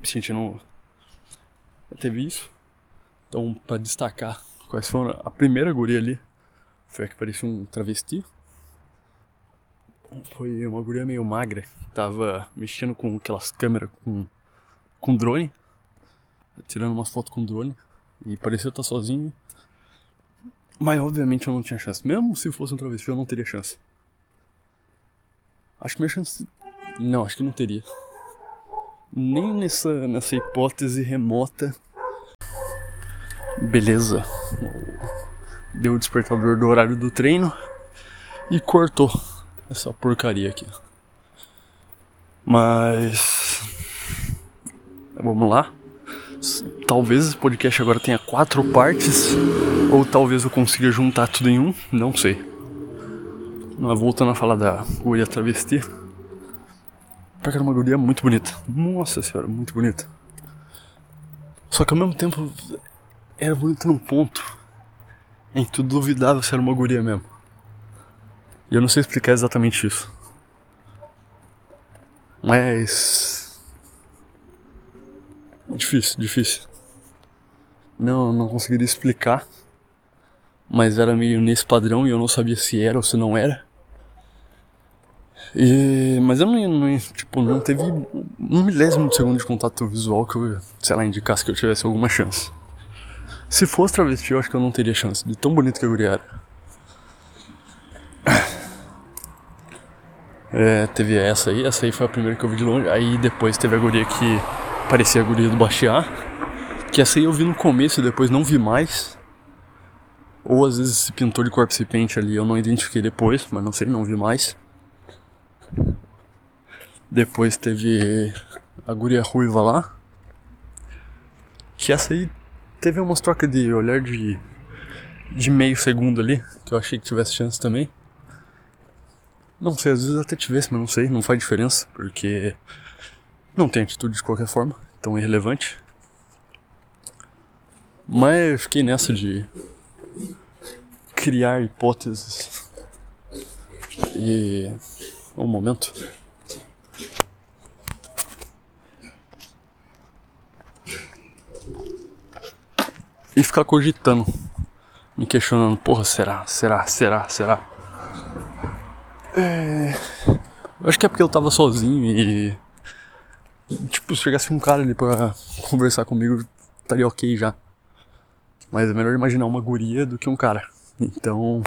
Me sentindo teve isso. Então, para destacar quais foram. A primeira guria ali foi a que parecia um travesti. Foi uma guria meio magra, tava mexendo com aquelas câmeras com, com drone, tirando umas fotos com drone, e parecia estar sozinho. Mas obviamente eu não tinha chance. Mesmo se fosse um travesti, eu não teria chance. Acho que minha chance. Não, acho que não teria. Nem nessa, nessa hipótese remota Beleza. Deu o despertador do horário do treino e cortou essa porcaria aqui. Mas. Vamos lá. Talvez esse podcast agora tenha quatro partes, ou talvez eu consiga juntar tudo em um, não sei. Mas voltando a falar da guria travesti. Porque era uma guria muito bonita. Nossa senhora, muito bonita. Só que ao mesmo tempo era bonito num ponto em que tu duvidava se era uma guria mesmo. E eu não sei explicar exatamente isso. Mas. Difícil, difícil. Não, não conseguiria explicar. Mas era meio nesse padrão e eu não sabia se era ou se não era. E, mas eu não, não, tipo, não teve um milésimo de segundo de contato visual que eu, sei lá, indicasse que eu tivesse alguma chance. Se fosse travesti, eu acho que eu não teria chance, de tão bonito que a guria era. É, teve essa aí, essa aí foi a primeira que eu vi de longe. Aí depois teve a guria que parecia a guria do Bastiat. Que essa aí eu vi no começo e depois não vi mais. Ou às vezes esse pintor de corpo se pente ali eu não identifiquei depois, mas não sei, não vi mais. Depois teve a guria ruiva lá. Que essa aí teve umas trocas de olhar de, de meio segundo ali, que eu achei que tivesse chance também. Não sei, às vezes até tivesse, mas não sei, não faz diferença, porque não tem atitude de qualquer forma, é irrelevante. Mas eu fiquei nessa de criar hipóteses. E. Um momento. e ficar cogitando, me questionando, porra, será, será, será, será? É... Eu acho que é porque eu tava sozinho e. Tipo, se chegasse um cara ali pra conversar comigo, estaria ok já. Mas é melhor imaginar uma guria do que um cara. Então.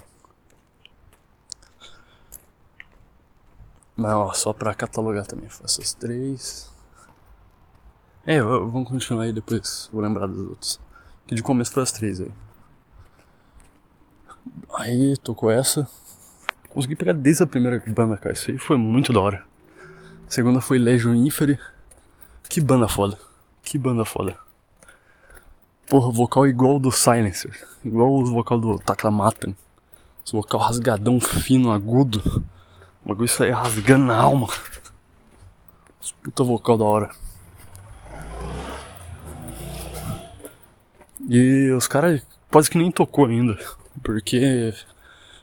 Mas ó, só pra catalogar também, faço as três. É, vamos continuar aí depois, vou lembrar dos outros. Que de começo foi as três aí. Aí tocou essa. Consegui pegar desde a primeira banda, cara. Isso aí foi muito da hora. A segunda foi Legion Inferi. Que banda foda. Que banda foda. Porra, vocal igual do Silencer. Igual os vocal do Taklamaten. Os vocal rasgadão, fino, agudo. O bagulho aí rasgando na alma. Puta vocal da hora. E os caras quase que nem tocou ainda. Porque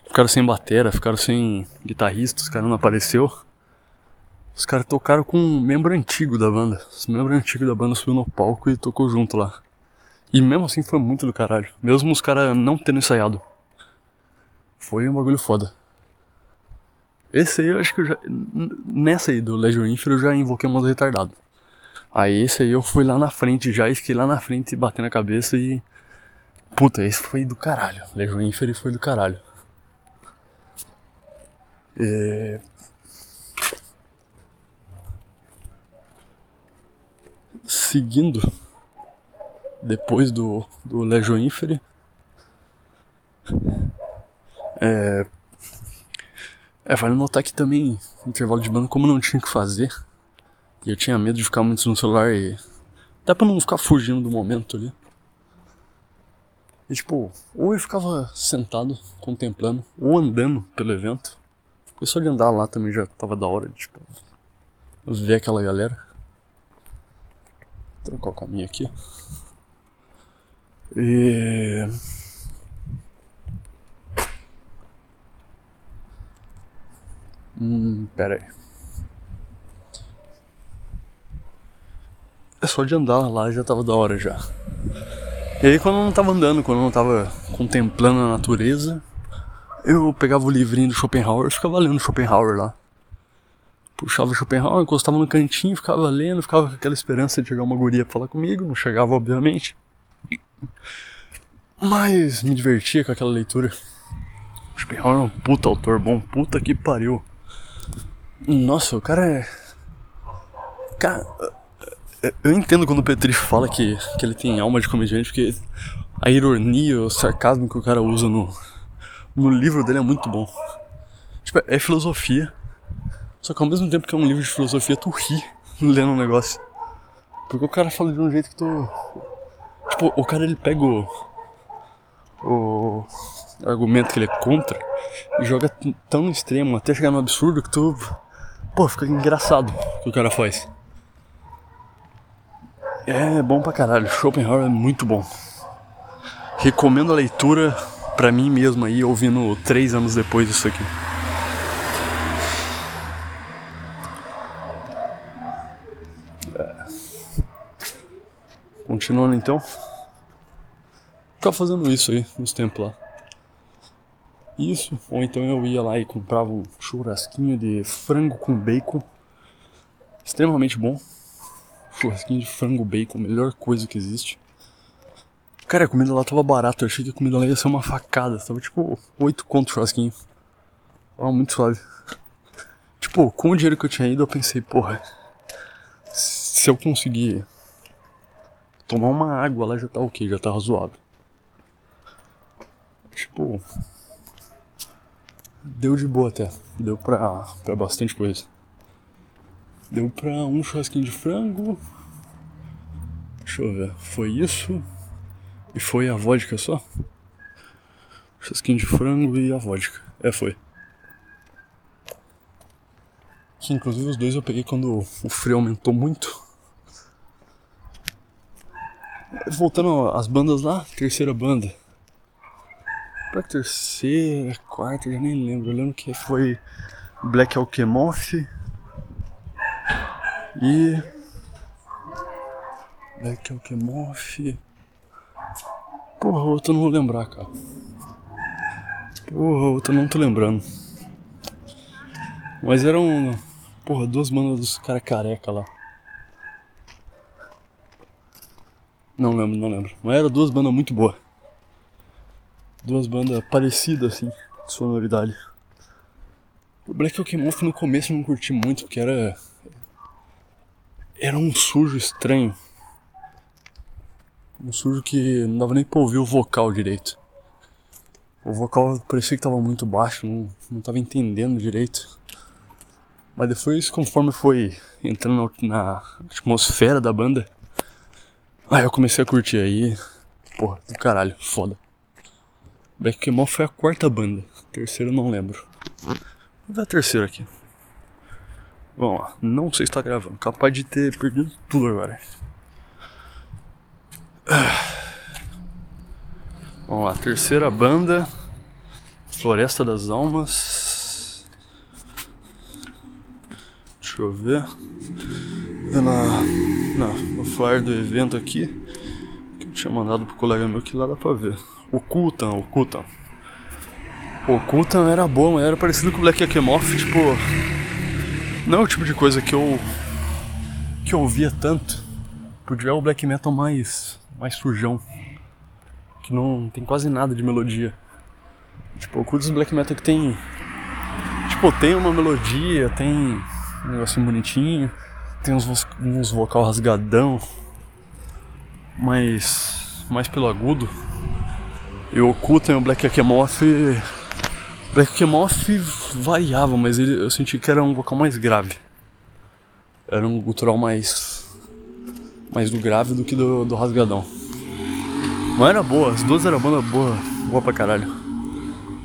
ficaram sem batera, ficaram sem guitarrista, os caras não apareceu. Os caras tocaram com um membro antigo da banda. Os membros antigos da banda subiu no palco e tocou junto lá. E mesmo assim foi muito do caralho. Mesmo os caras não tendo ensaiado. Foi um bagulho foda. Esse aí eu acho que eu já. Nessa aí do Legion Infra eu já invoquei modo retardado. Aí esse aí eu fui lá na frente já, e fiquei lá na frente batendo a cabeça e. Puta, esse foi do caralho. Legion Infra foi do caralho. É... Seguindo depois do, do Legio Inferi. É, é, vale notar que também, intervalo de banda, como não tinha que fazer, e eu tinha medo de ficar muito no celular e. Até pra não ficar fugindo do momento ali. E tipo, ou eu ficava sentado, contemplando, ou andando pelo evento. Porque só de andar lá também já tava da hora de, tipo, ver aquela galera. Trocar o caminho aqui. E. Hum, pera aí. É só de andar lá já tava da hora já. E aí quando eu não tava andando, quando eu não tava contemplando a natureza, eu pegava o livrinho do Schopenhauer e ficava lendo Schopenhauer lá. Puxava o Schopenhauer, encostava no cantinho, ficava lendo, ficava com aquela esperança de chegar uma guria pra falar comigo, não chegava obviamente. Mas me divertia com aquela leitura. Schopenhauer é um puta autor bom, puta que pariu. Nossa, o cara é. Cara, eu entendo quando o Petri fala que, que ele tem alma de comediante, porque a ironia, o sarcasmo que o cara usa no, no livro dele é muito bom. Tipo, é filosofia. Só que ao mesmo tempo que é um livro de filosofia, tu ri lendo um negócio. Porque o cara fala de um jeito que tu. Tipo, o cara ele pega o, o argumento que ele é contra e joga tão extremo, até chegar no absurdo que tu. Pô, fica engraçado o que o cara faz. É bom pra caralho. Schopenhauer é muito bom. Recomendo a leitura pra mim mesmo aí, ouvindo três anos depois disso aqui. Continuando então. Ficava fazendo isso aí nos tempos lá. Isso, ou então eu ia lá e comprava um churrasquinho de frango com bacon. Extremamente bom. Churrasquinho de frango bacon, melhor coisa que existe. Cara, a comida lá tava barata, eu achei que a comida lá ia ser uma facada. Tava tipo 8 conto churrasquinho. Tava muito suave. Tipo, com o dinheiro que eu tinha ido, eu pensei, porra, se eu conseguir tomar uma água lá já tá ok, já tá razoável. Tipo, deu de boa até. Deu pra, pra bastante coisa. Deu pra um churrasquinho de frango. Deixa eu ver. Foi isso. E foi a vodka só? Churrasquinho de frango e a vodka. É, foi. Que inclusive os dois eu peguei quando o frio aumentou muito. Voltando às bandas lá, terceira banda pra terceira, quarta, já nem lembro. Eu lembro que foi Black Alchemoth e. Black Alchemoth. Porra, outra eu não vou lembrar, cara. Porra, outra eu não tô lembrando. Mas eram. Porra, duas bandas dos caras careca lá. Não lembro, não lembro. Mas eram duas bandas muito boas duas bandas parecidas assim, de sonoridade. O Black Okemoth no começo eu não curti muito, porque era. Era um sujo estranho. Um sujo que não dava nem pra ouvir o vocal direito. O vocal parecia que tava muito baixo, não, não tava entendendo direito. Mas depois, conforme foi entrando na atmosfera da banda, aí eu comecei a curtir aí. Porra, do caralho, foda. Backmall foi a quarta banda. Eu não lembro. Vou ver a terceira aqui. Vamos lá, não sei se tá gravando. Capaz de ter perdido tudo agora. Vamos lá, terceira banda. Floresta das Almas. Deixa eu ver. Na, na, no flyer do evento aqui. Que eu tinha mandado pro colega meu que lá dá pra ver. O Kutan, o Kutan. O Kutan era bom, era parecido com o Black Akemoth, tipo. Não é o tipo de coisa que eu. que eu ouvia tanto. Podia é o black metal mais. mais sujão. Que não tem quase nada de melodia. Tipo, eu curto os black metal que tem. Tipo, tem uma melodia, tem um negocinho bonitinho, tem uns, uns vocal rasgadão, mas mais pelo agudo. E o Kutan e o Black Akemoth Black Kemoth variava, mas ele, eu senti que era um vocal mais grave. Era um gutural mais. mais do grave do que do, do rasgadão. Mas era boa, as duas eram banda boa, boa pra caralho.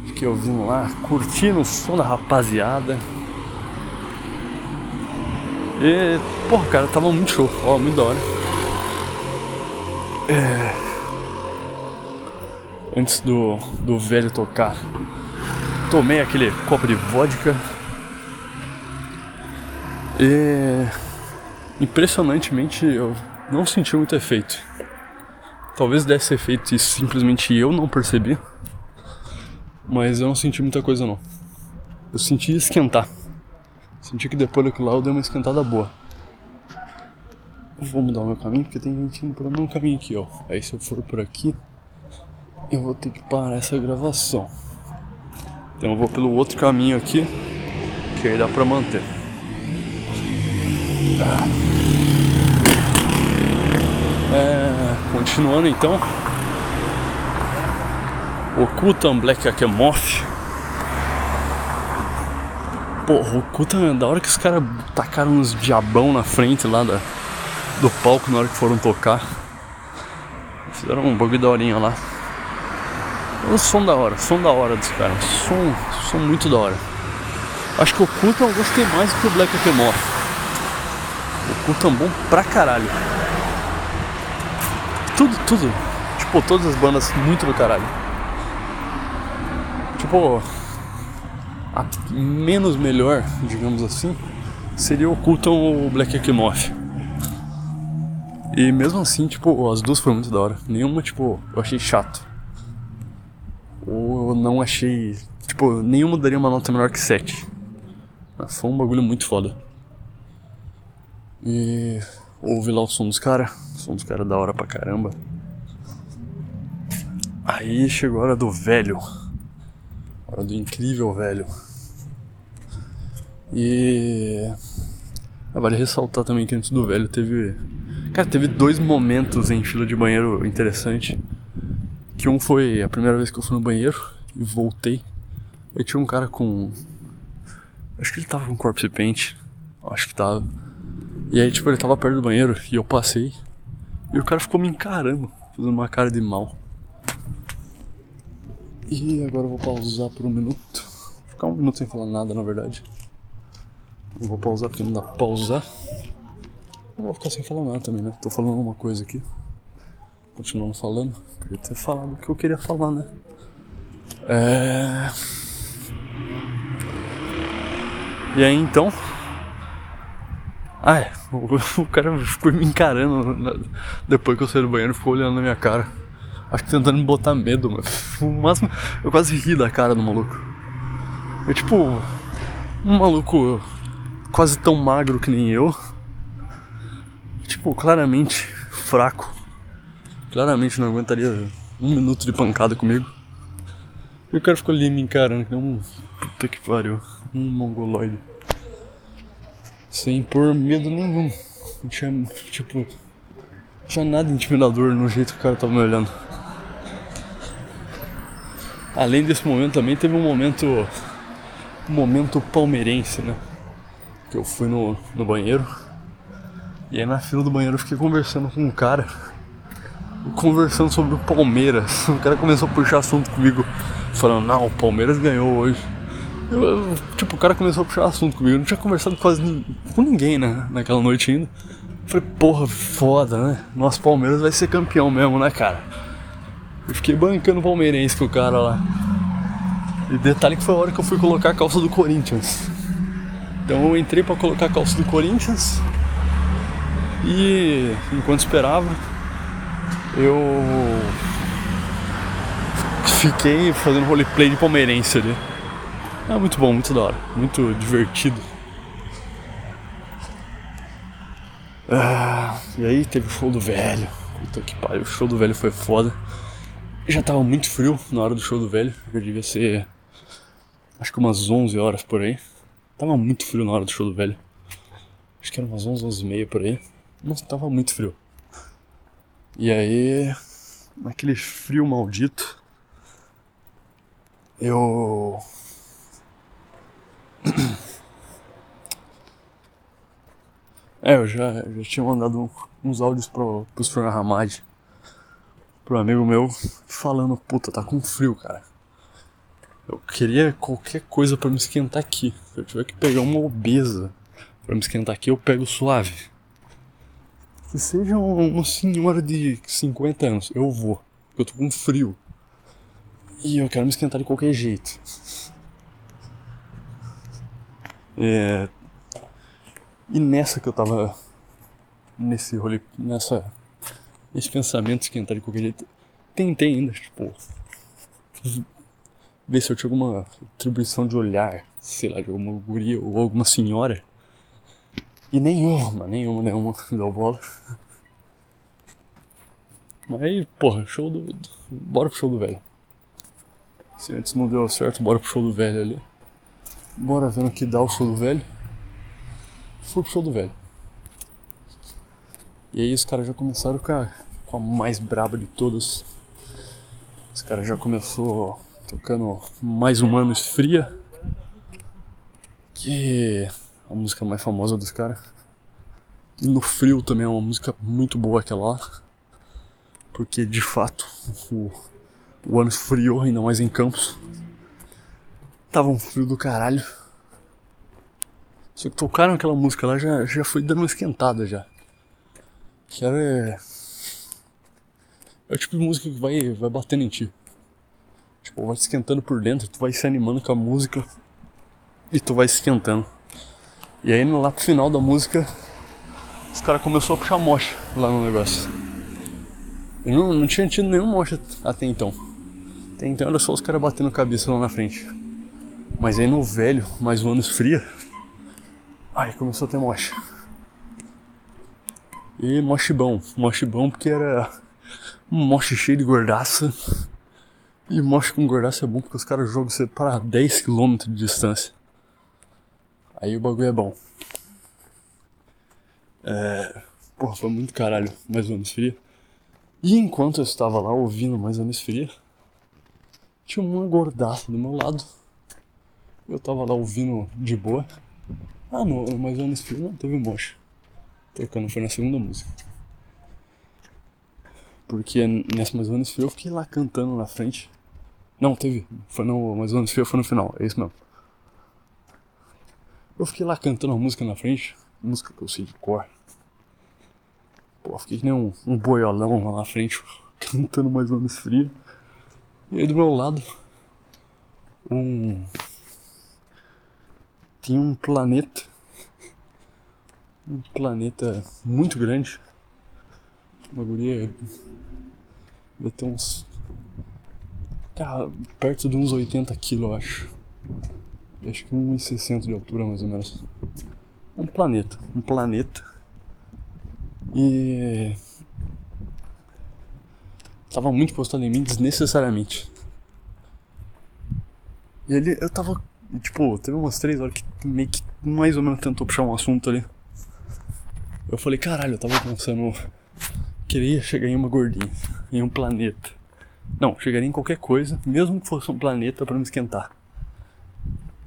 Fiquei ouvindo lá, curtindo o som da rapaziada. E, porra, cara, tava muito show, ó, muito da hora. É... Antes do, do velho tocar, tomei aquele copo de vodka e impressionantemente eu não senti muito efeito. Talvez desse ser feito e simplesmente eu não percebi, mas eu não senti muita coisa não. Eu senti esquentar. Senti que depois daquilo lá eu dei uma esquentada boa. vou mudar o meu caminho porque tem gente indo pelo meu caminho aqui, ó. Aí se eu for por aqui, eu vou ter que parar essa gravação. Então eu vou pelo outro caminho aqui, que aí dá pra manter. É, continuando então. O Kutan Black Akemoth. Porra, o Kutan, da hora que os caras tacaram uns diabão na frente lá da, do palco na hora que foram tocar. Fizeram um bagulho da horinha lá. O som da hora, som da hora dos caras. Som, som muito da hora. Acho que o Kultan eu gostei mais do que o Black Akemor. O Kultan bom pra caralho. Tudo, tudo. Tipo, todas as bandas muito do caralho. Tipo, menos melhor, digamos assim, seria o Kultan ou o Black Akimoth. E mesmo assim, tipo, as duas foram muito da hora. Nenhuma, tipo, eu achei chato ou eu não achei. Tipo, nenhuma daria uma nota menor que 7. Mas foi um bagulho muito foda. E ouvi lá o som dos caras. Som dos caras é da hora pra caramba. Aí chegou a hora do velho. Hora do incrível velho. E. Vale ressaltar também que antes do velho teve. Cara, teve dois momentos em fila de banheiro interessante. Que um foi a primeira vez que eu fui no banheiro e voltei. E tinha um cara com. Acho que ele tava com corpse paint. Acho que tava. E aí, tipo, ele tava perto do banheiro e eu passei. E o cara ficou me encarando, fazendo uma cara de mal. E agora eu vou pausar por um minuto. Vou ficar um minuto sem falar nada, na verdade. Eu vou pausar porque não dá pausar. Não vou ficar sem falar nada também, né? Tô falando uma coisa aqui continuando falando. Queria ter falado o que eu queria falar, né? É... E aí então. Ah, é. O, o cara ficou me encarando depois que eu saí do banheiro, ficou olhando na minha cara. Acho que tentando me botar medo, mas o máximo eu quase ri da cara do maluco. Eu tipo, um maluco quase tão magro que nem eu. Tipo, claramente fraco. Claramente não aguentaria um minuto de pancada comigo. E o cara ficou ali me encarando, que nem um. Puta que pariu. Um mongoloide. Sem pôr medo nenhum. Não tinha, tipo. Não tinha nada intimidador no jeito que o cara tava me olhando. Além desse momento também teve um momento. Um momento palmeirense, né? Que eu fui no, no banheiro. E aí na fila do banheiro eu fiquei conversando com um cara conversando sobre o Palmeiras. O cara começou a puxar assunto comigo, falando: Não, o Palmeiras ganhou hoje. Eu, eu, tipo, o cara começou a puxar assunto comigo. Eu não tinha conversado quase com ninguém, né? Naquela noite ainda. falei, porra, foda, né? Nosso Palmeiras vai ser campeão mesmo, né, cara? Eu fiquei bancando o palmeirense com o cara lá. E detalhe que foi a hora que eu fui colocar a calça do Corinthians. Então eu entrei para colocar a calça do Corinthians e enquanto esperava eu fiquei fazendo roleplay de palmeirense ali. É muito bom, muito da hora, muito divertido. Ah, e aí teve o show do velho. Puta que pariu, o show do velho foi foda. Já tava muito frio na hora do show do velho, já devia ser acho que umas 11 horas por aí. Tava muito frio na hora do show do velho. Acho que era umas 11, 11 e meia por aí. Nossa, tava muito frio. E aí, naquele frio maldito, eu É, eu já, já tinha mandado uns áudios pro, pros Fran Hamad, pro amigo meu, falando, puta, tá com frio, cara. Eu queria qualquer coisa para me esquentar aqui. Se eu tiver que pegar uma obesa para me esquentar aqui, eu pego suave. Que seja uma senhora de 50 anos, eu vou. Eu tô com frio. E eu quero me esquentar de qualquer jeito. É... E nessa que eu tava. Nesse rolê. Nessa. Esse pensamento de esquentar de qualquer jeito. Tentei ainda, tipo. Ver se eu tinha alguma atribuição de olhar, sei lá, de alguma guria ou alguma senhora. E nenhuma, nenhuma, nenhuma deu bola. Mas aí, porra, show do. Bora pro show do velho. Se antes não deu certo, bora pro show do velho ali. Bora vendo que dá o show do velho. Fui pro show do velho. E aí os caras já começaram com a, com a mais braba de todas. Os caras já começou tocando mais um ano esfria. Que é a música mais famosa dos caras. E no frio também é uma música muito boa aquela lá. Porque de fato o, o ano esfriou, ainda mais em Campos. Tava um frio do caralho. Só que tocaram aquela música lá, já, já foi dando uma esquentada já. Que. É, é o tipo de música que vai, vai batendo em ti. Tipo, vai esquentando por dentro, tu vai se animando com a música e tu vai esquentando. E aí lá pro final da música, os caras começaram a puxar mocha lá no negócio. Eu não, não tinha tido nenhum mocha até então. Até então era só os caras batendo cabeça lá na frente. Mas aí no velho, mais um ano fria, aí começou a ter mocha. E mochibão, mochibão porque era um moche cheio de gordaça. E moche com gordaça é bom porque os caras jogam você para 10km de distância. Aí o bagulho é bom. É. Porra, foi muito caralho, mais um ano fria. E enquanto eu estava lá ouvindo mais anos fria, tinha uma gordaça do meu lado eu tava lá ouvindo de boa. Ah, não, anos frio não teve mocha. Tocando foi na segunda música. Porque nessa mais anos frio eu fiquei lá cantando na frente. Não, teve. Foi no mais anos frio foi no final, é isso mesmo. Eu fiquei lá cantando a música na frente, música que eu sei de cor. Pô, fiquei que nem um, um boiolão lá na frente, cantando mais ou menos frio. E aí do meu lado, um tinha um planeta. Um planeta muito grande. Uma guria. Deve ter uns. Cara, perto de uns 80 quilos, eu acho. Acho que 1,60 de altura, mais ou menos. Um planeta. Um planeta. E. Tava muito postado em mim desnecessariamente. E ele, eu tava tipo, teve umas três horas que meio que mais ou menos tentou puxar um assunto ali. Eu falei, caralho, eu tava pensando. Queria chegar em uma gordinha, em um planeta. Não, chegaria em qualquer coisa, mesmo que fosse um planeta para me esquentar.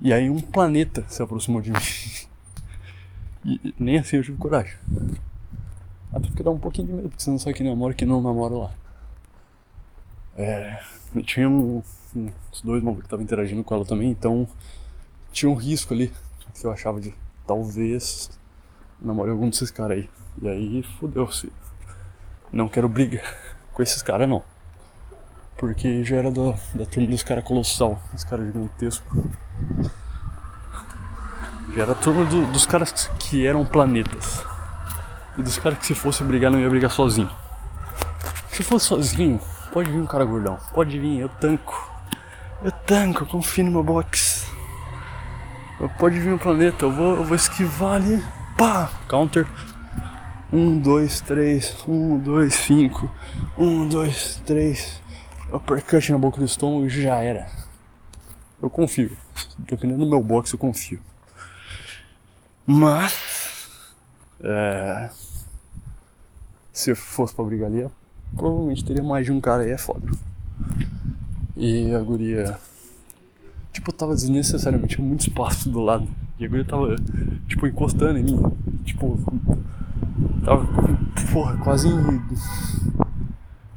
E aí um planeta se aproximou de mim. E nem assim eu tive coragem. Até porque dá um pouquinho de medo, porque você não sabe quem namora e quem não namora lá. É. Tinha um, uns dois malucos que estavam interagindo com ela também, então tinha um risco ali que eu achava de talvez namore algum desses caras aí. E aí fudeu-se. Não quero briga com esses caras não. Porque já era do, da turma dos caras colossal, os caras gigantescos. Já era a turma do, dos caras que eram planetas. E dos caras que se fosse brigar não ia brigar sozinho. Se fosse sozinho, pode vir um cara gordão. Pode vir, eu tanco. Eu tanco, confio no meu box. Pode vir um planeta, eu vou, eu vou esquivar ali. Pá! Counter. Um, dois, três. Um, dois, cinco. Um, dois, três. Uppercut na boca do estômago e já era. Eu confio. Dependendo do meu box, eu confio. Mas. É, se fosse pra brigar ali, provavelmente teria mais de um cara aí, é foda. E a guria. Tipo, tava desnecessariamente muito espaço do lado. E a guria tava, tipo, encostando em mim. Tipo. Tava, porra, quase.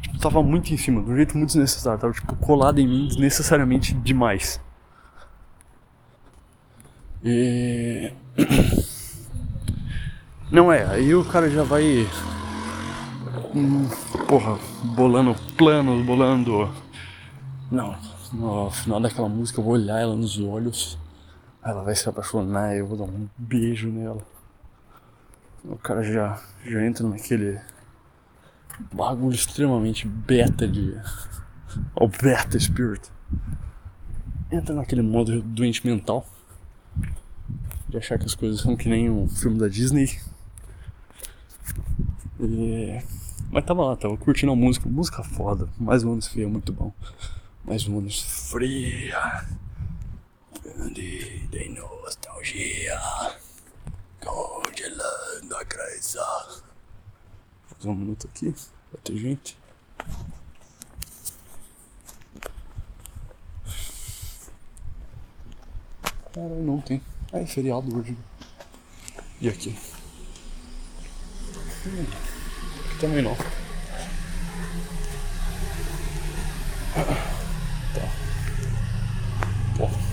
Tipo, tava muito em cima, de um jeito muito desnecessário. Tava, tipo, colada em mim desnecessariamente demais. E. Não é, aí o cara já vai. Hum, porra, bolando planos, bolando. Não, no final daquela música eu vou olhar ela nos olhos, ela vai se apaixonar eu vou dar um beijo nela. O cara já, já entra naquele bagulho extremamente beta de. O beta spirit. Entra naquele modo doente mental. De achar que as coisas são que nem um filme da Disney. E... Mas tava lá, tava curtindo a música, música foda, mais ou menos fria, muito bom. Mais ou menos fria. Grande de nostalgia. Congelando a. Vou fazer um minuto aqui, vai ter gente. Caralho, não tem. Ah, é feriado hoje. E aqui? Aqui também não. Tá. Pô.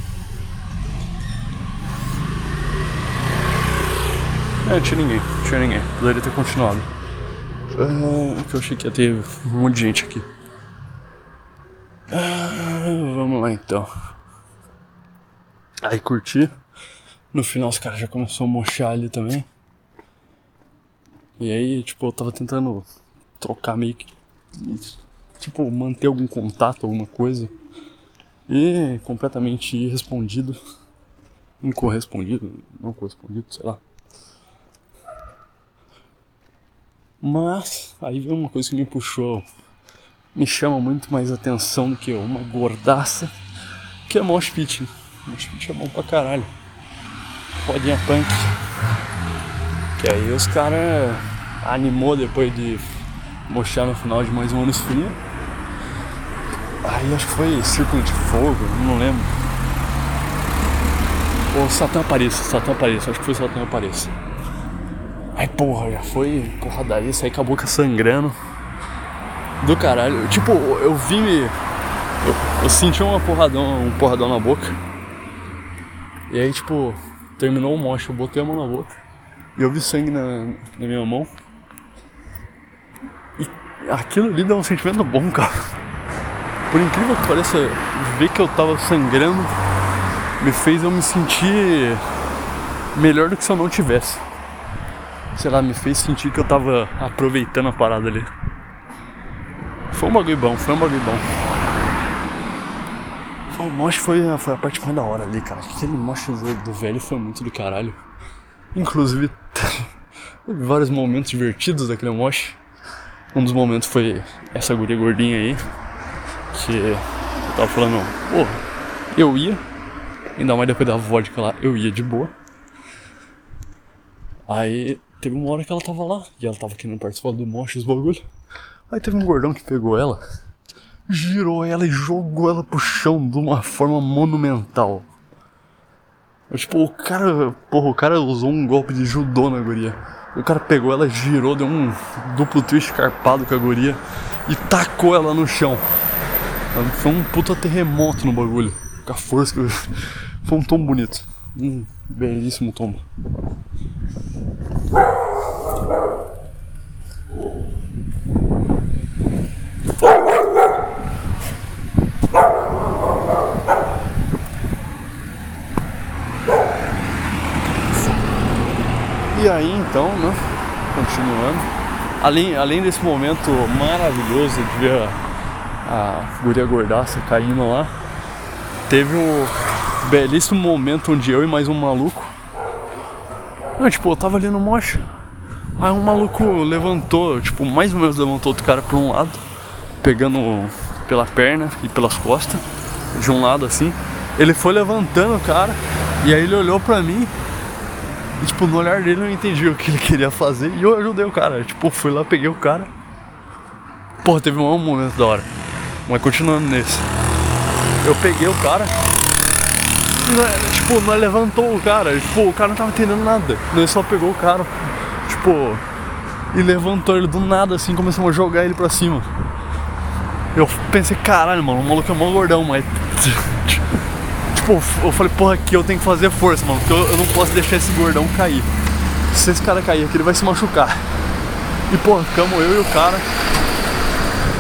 É, tinha ninguém, tinha ninguém. Poderia ter continuado. Ah, que eu achei que ia ter um monte de gente aqui. Ah, vamos lá então. Aí curti. No final os caras já começaram a mochar ali também. E aí, tipo, eu tava tentando trocar meio que. Tipo, manter algum contato, alguma coisa. E completamente irrespondido. Incorrespondido, não correspondido, sei lá. Mas aí veio uma coisa que me puxou, me chama muito mais atenção do que uma gordaça, que é Mosh Pit. Mosh Pit é bom pra caralho. Podinha punk. Que aí os caras animou depois de mochar no final de mais um ano frio. Aí acho que foi Círculo de Fogo, não lembro. Ou Satã Apareça, Satã Apareça, acho que foi Satã Apareça. Aí porra, já foi porradaria, saí com a boca sangrando. Do caralho. Tipo, eu vi. Eu, eu senti uma porradão, um porradão na boca. E aí, tipo, terminou o mocho, eu botei a mão na boca. E eu vi sangue na, na minha mão. E aquilo ali dá um sentimento bom, cara. Por incrível que pareça, ver que eu tava sangrando me fez eu me sentir melhor do que se eu não tivesse. Sei lá, me fez sentir que eu tava aproveitando a parada ali. Foi um bagulho bom, foi um bagulho bom. O moche foi, foi a parte mais da hora ali, cara. Aquele moche do, velho foi muito do caralho. Inclusive, teve vários momentos divertidos daquele moche. Um dos momentos foi essa guria gordinha aí. Que eu tava falando, pô, eu ia. Ainda mais depois da vodka lá, eu ia de boa. Aí teve uma hora que ela tava lá e ela tava querendo participar do moche, os bagulho. Aí teve um gordão que pegou ela, girou ela e jogou ela pro chão de uma forma monumental. Tipo, o cara, porra, o cara usou um golpe de judô na guria. O cara pegou ela, girou, deu um duplo twist carpado com a guria e tacou ela no chão. Foi um puta terremoto no bagulho. Com a força que. Foi um tom bonito. Um belíssimo tombo. E aí então, né? Continuando. Além, além desse momento maravilhoso de ver a, a guria gordaça caindo lá, teve um belíssimo momento onde eu e mais um maluco. Tipo, eu tava ali no mocha. Aí um maluco levantou, tipo, mais ou menos levantou outro cara por um lado, pegando pela perna e pelas costas, de um lado assim. Ele foi levantando o cara, e aí ele olhou pra mim e, tipo, no olhar dele eu entendi o que ele queria fazer. E eu ajudei o cara. Tipo, fui lá, peguei o cara. Porra, teve um momento da hora. Mas continuando nesse. Eu peguei o cara. E, nós, tipo, nós levantou o cara. Tipo, o cara não tava entendendo nada. Nós só pegou o cara. Tipo. E levantou ele do nada assim, começamos a jogar ele pra cima. Eu pensei, caralho, mano, o maluco é mó gordão, mas tipo, eu falei, porra, aqui eu tenho que fazer força, mano, porque eu, eu não posso deixar esse gordão cair. Se esse cara cair aqui, ele vai se machucar. E, porra, ficamos eu e o cara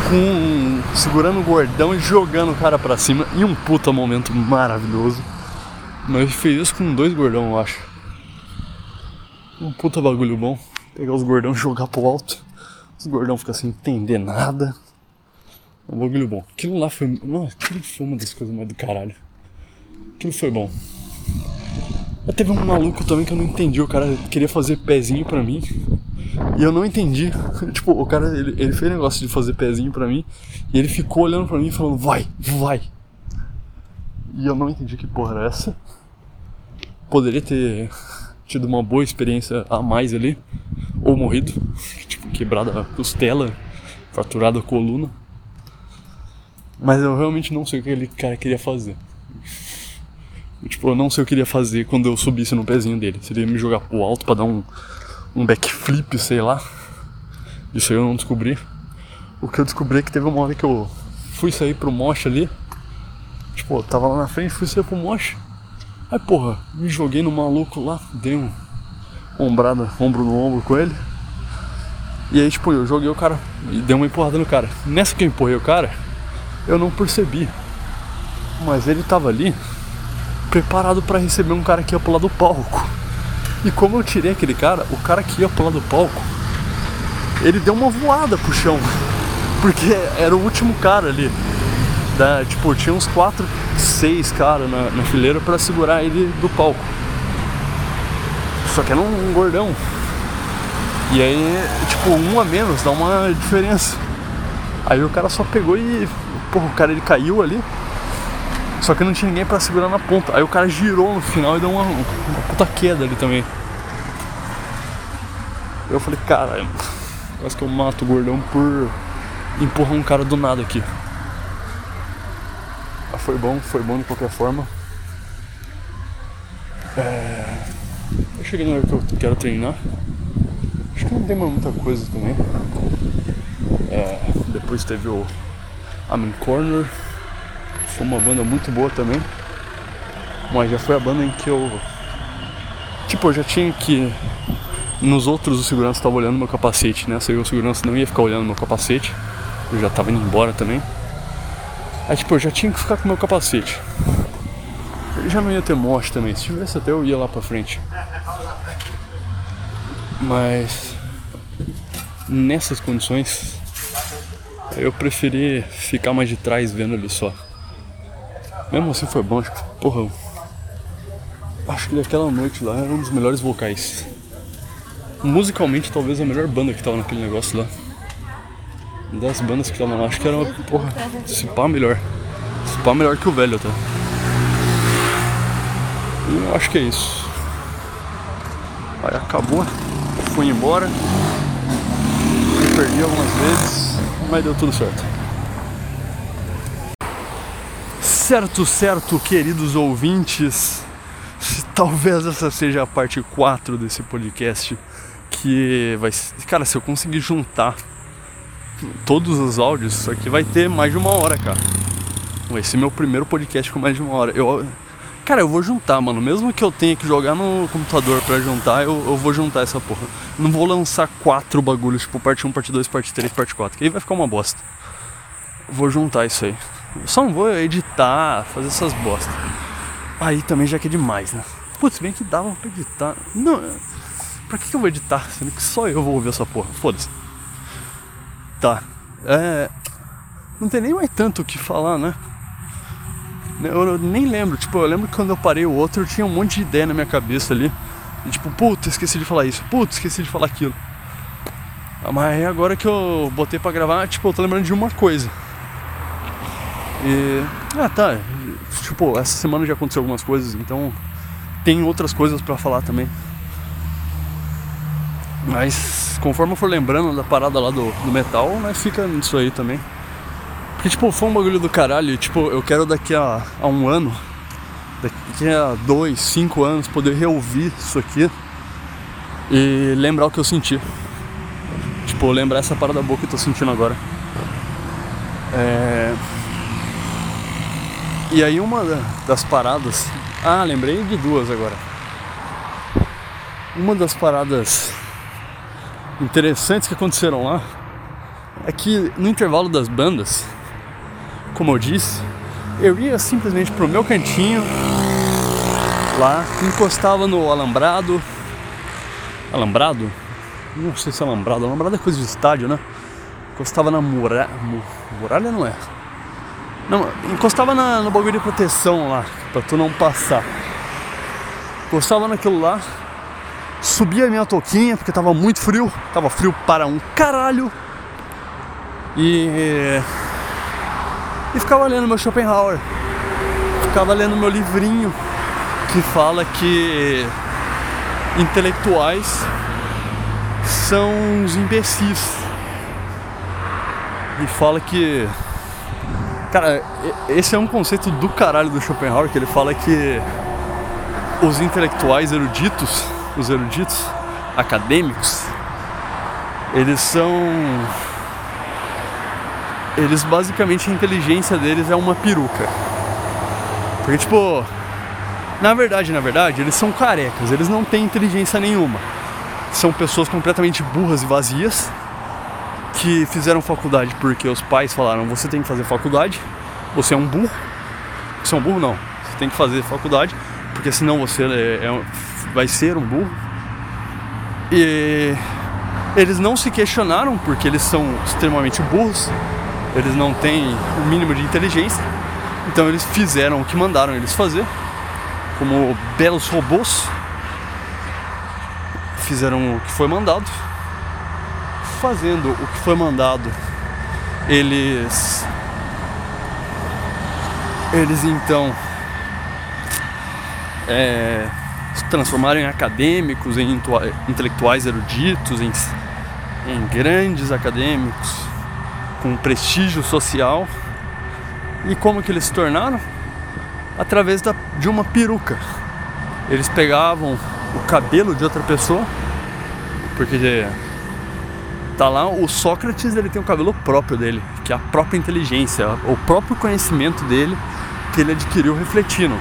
com, segurando o gordão e jogando o cara pra cima. E um puta momento maravilhoso. Mas fiz isso com dois gordão, eu acho. Um puta bagulho bom. Pegar os gordão e jogar pro alto. Os gordão ficam sem entender nada. Um bagulho bom. Aquilo lá foi. Nossa, aquilo foi uma das coisas mais do caralho. Aquilo foi bom. Mas teve um maluco também que eu não entendi. O cara queria fazer pezinho pra mim. E eu não entendi. tipo, o cara, ele, ele fez negócio de fazer pezinho pra mim. E ele ficou olhando pra mim falando, vai, vai. E eu não entendi que porra era essa. Poderia ter tido uma boa experiência a mais ali. Ou morrido. Tipo, quebrada a costela, fraturada a coluna. Mas eu realmente não sei o que aquele cara queria fazer. Tipo, eu não sei o que ele ia fazer quando eu subisse no pezinho dele. Se ele ia me jogar pro alto pra dar um, um backflip, sei lá. Isso aí eu não descobri. O que eu descobri é que teve uma hora que eu fui sair pro moche ali. Tipo, eu tava lá na frente, fui sair pro moche. Aí, porra, me joguei no maluco lá, dei um ombrada, ombro no ombro com ele. E aí, tipo, eu joguei o cara e dei uma empurrada no cara. Nessa que eu empurrei o cara, eu não percebi. Mas ele tava ali preparado para receber um cara que ia pular do palco. E como eu tirei aquele cara, o cara que ia pular do palco, ele deu uma voada pro chão. Porque era o último cara ali. Da, tipo, tinha uns 4, 6 caras na, na fileira para segurar ele do palco. Só que era um, um gordão. E aí, tipo, um a menos dá uma diferença. Aí o cara só pegou e. Porra, o cara ele caiu ali. Só que não tinha ninguém pra segurar na ponta. Aí o cara girou no final e deu uma, uma puta queda ali também. Eu falei, caralho, quase que eu mato o gordão por empurrar um cara do nada aqui. Foi bom, foi bom de qualquer forma. É... Eu cheguei na hora que eu quero treinar. Acho que não tem mais muita coisa também. É... Depois teve o Amen Corner. Foi uma banda muito boa também. Mas já foi a banda em que eu. Tipo, eu já tinha que. Nos outros o segurança estava olhando meu capacete, né? Aí o segurança não ia ficar olhando meu capacete. Eu já tava indo embora também. Aí tipo, eu já tinha que ficar com meu capacete. Ele já não ia ter morte também. Se tivesse até eu ia lá pra frente. Mas nessas condições eu preferi ficar mais de trás vendo ali só. Mesmo assim foi bom, acho que, porra, acho que aquela noite lá era um dos melhores vocais. Musicalmente, talvez a melhor banda que tava naquele negócio lá. Das bandas que estavam lá, acho que era uma, porra, se pá melhor. Se pá melhor que o velho até. E eu acho que é isso. Aí acabou, fui embora. Me perdi algumas vezes, mas deu tudo certo. Certo, certo, queridos ouvintes. Talvez essa seja a parte 4 desse podcast. Que vai. Cara, se eu conseguir juntar todos os áudios, isso aqui vai ter mais de uma hora, cara. Vai ser meu primeiro podcast com mais de uma hora. Eu, Cara, eu vou juntar, mano. Mesmo que eu tenha que jogar no computador pra juntar, eu, eu vou juntar essa porra. Não vou lançar quatro bagulhos, tipo parte 1, parte 2, parte 3, parte 4, que aí vai ficar uma bosta. Vou juntar isso aí. Eu só não vou editar, fazer essas bostas. Aí também já que é demais, né? Putz, bem que dava pra editar. Não, pra que, que eu vou editar? Sendo que só eu vou ouvir essa porra. Foda-se. Tá. É. Não tem nem mais tanto o que falar, né? Eu nem lembro, tipo, eu lembro que quando eu parei o outro eu tinha um monte de ideia na minha cabeça ali. E, tipo, puta, esqueci de falar isso, puta, esqueci de falar aquilo. Mas agora que eu botei pra gravar, tipo, eu tô lembrando de uma coisa. E. Ah, tá. Tipo, essa semana já aconteceu algumas coisas, então tem outras coisas para falar também. Mas conforme eu for lembrando da parada lá do, do metal, né, fica nisso aí também. Porque, tipo, foi um bagulho do caralho. Tipo, eu quero daqui a, a um ano, daqui a dois, cinco anos, poder reouvir isso aqui e lembrar o que eu senti. Tipo, lembrar essa parada boa que eu tô sentindo agora. É... E aí uma das paradas. Ah, lembrei de duas agora. Uma das paradas interessantes que aconteceram lá é que no intervalo das bandas como eu disse, eu ia simplesmente pro meu cantinho, lá, encostava no alambrado. Alambrado? Não sei se é alambrado, alambrado é coisa de estádio, né? Encostava na muralha. Muralha não é. Não, encostava na, no bagulho de proteção lá, pra tu não passar. Encostava naquilo lá, subia a minha toquinha, porque tava muito frio, tava frio para um caralho. E e ficava lendo meu Schopenhauer. Ficava lendo meu livrinho que fala que intelectuais são uns imbecis. E fala que. Cara, esse é um conceito do caralho do Schopenhauer, que ele fala que os intelectuais eruditos, os eruditos acadêmicos, eles são eles basicamente a inteligência deles é uma peruca. Porque tipo, na verdade, na verdade, eles são carecas, eles não têm inteligência nenhuma. São pessoas completamente burras e vazias que fizeram faculdade porque os pais falaram: "Você tem que fazer faculdade, você é um burro". Você é um burro não. Você tem que fazer faculdade, porque senão você é, é, vai ser um burro. E eles não se questionaram porque eles são extremamente burros. Eles não têm o mínimo de inteligência, então eles fizeram o que mandaram eles fazer, como belos robôs, fizeram o que foi mandado, fazendo o que foi mandado, eles eles então é, se transformaram em acadêmicos, em intelectuais eruditos, em, em grandes acadêmicos, com prestígio social. E como que eles se tornaram? Através da, de uma peruca. Eles pegavam o cabelo de outra pessoa, porque tá lá o Sócrates, ele tem o cabelo próprio dele, que é a própria inteligência, o próprio conhecimento dele que ele adquiriu refletindo.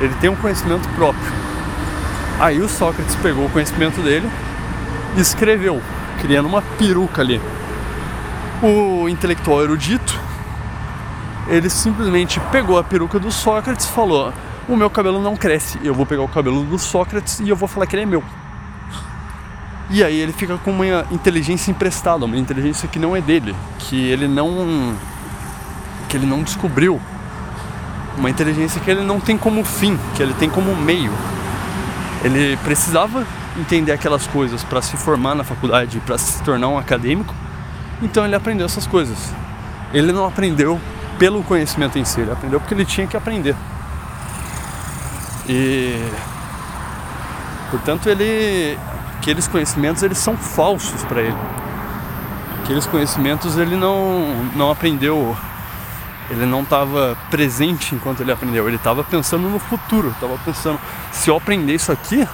Ele tem um conhecimento próprio. Aí o Sócrates pegou o conhecimento dele e escreveu, criando uma peruca ali. O intelectual erudito, ele simplesmente pegou a peruca do Sócrates e falou: O meu cabelo não cresce, eu vou pegar o cabelo do Sócrates e eu vou falar que ele é meu. E aí ele fica com uma inteligência emprestada, uma inteligência que não é dele, que ele não que ele não descobriu. Uma inteligência que ele não tem como fim, que ele tem como meio. Ele precisava entender aquelas coisas para se formar na faculdade, para se tornar um acadêmico, então ele aprendeu essas coisas. Ele não aprendeu pelo conhecimento em si, ele aprendeu porque ele tinha que aprender. E portanto ele aqueles conhecimentos eles são falsos para ele. Aqueles conhecimentos ele não não aprendeu ele não estava presente enquanto ele aprendeu, ele estava pensando no futuro, estava pensando, se eu aprender isso aqui,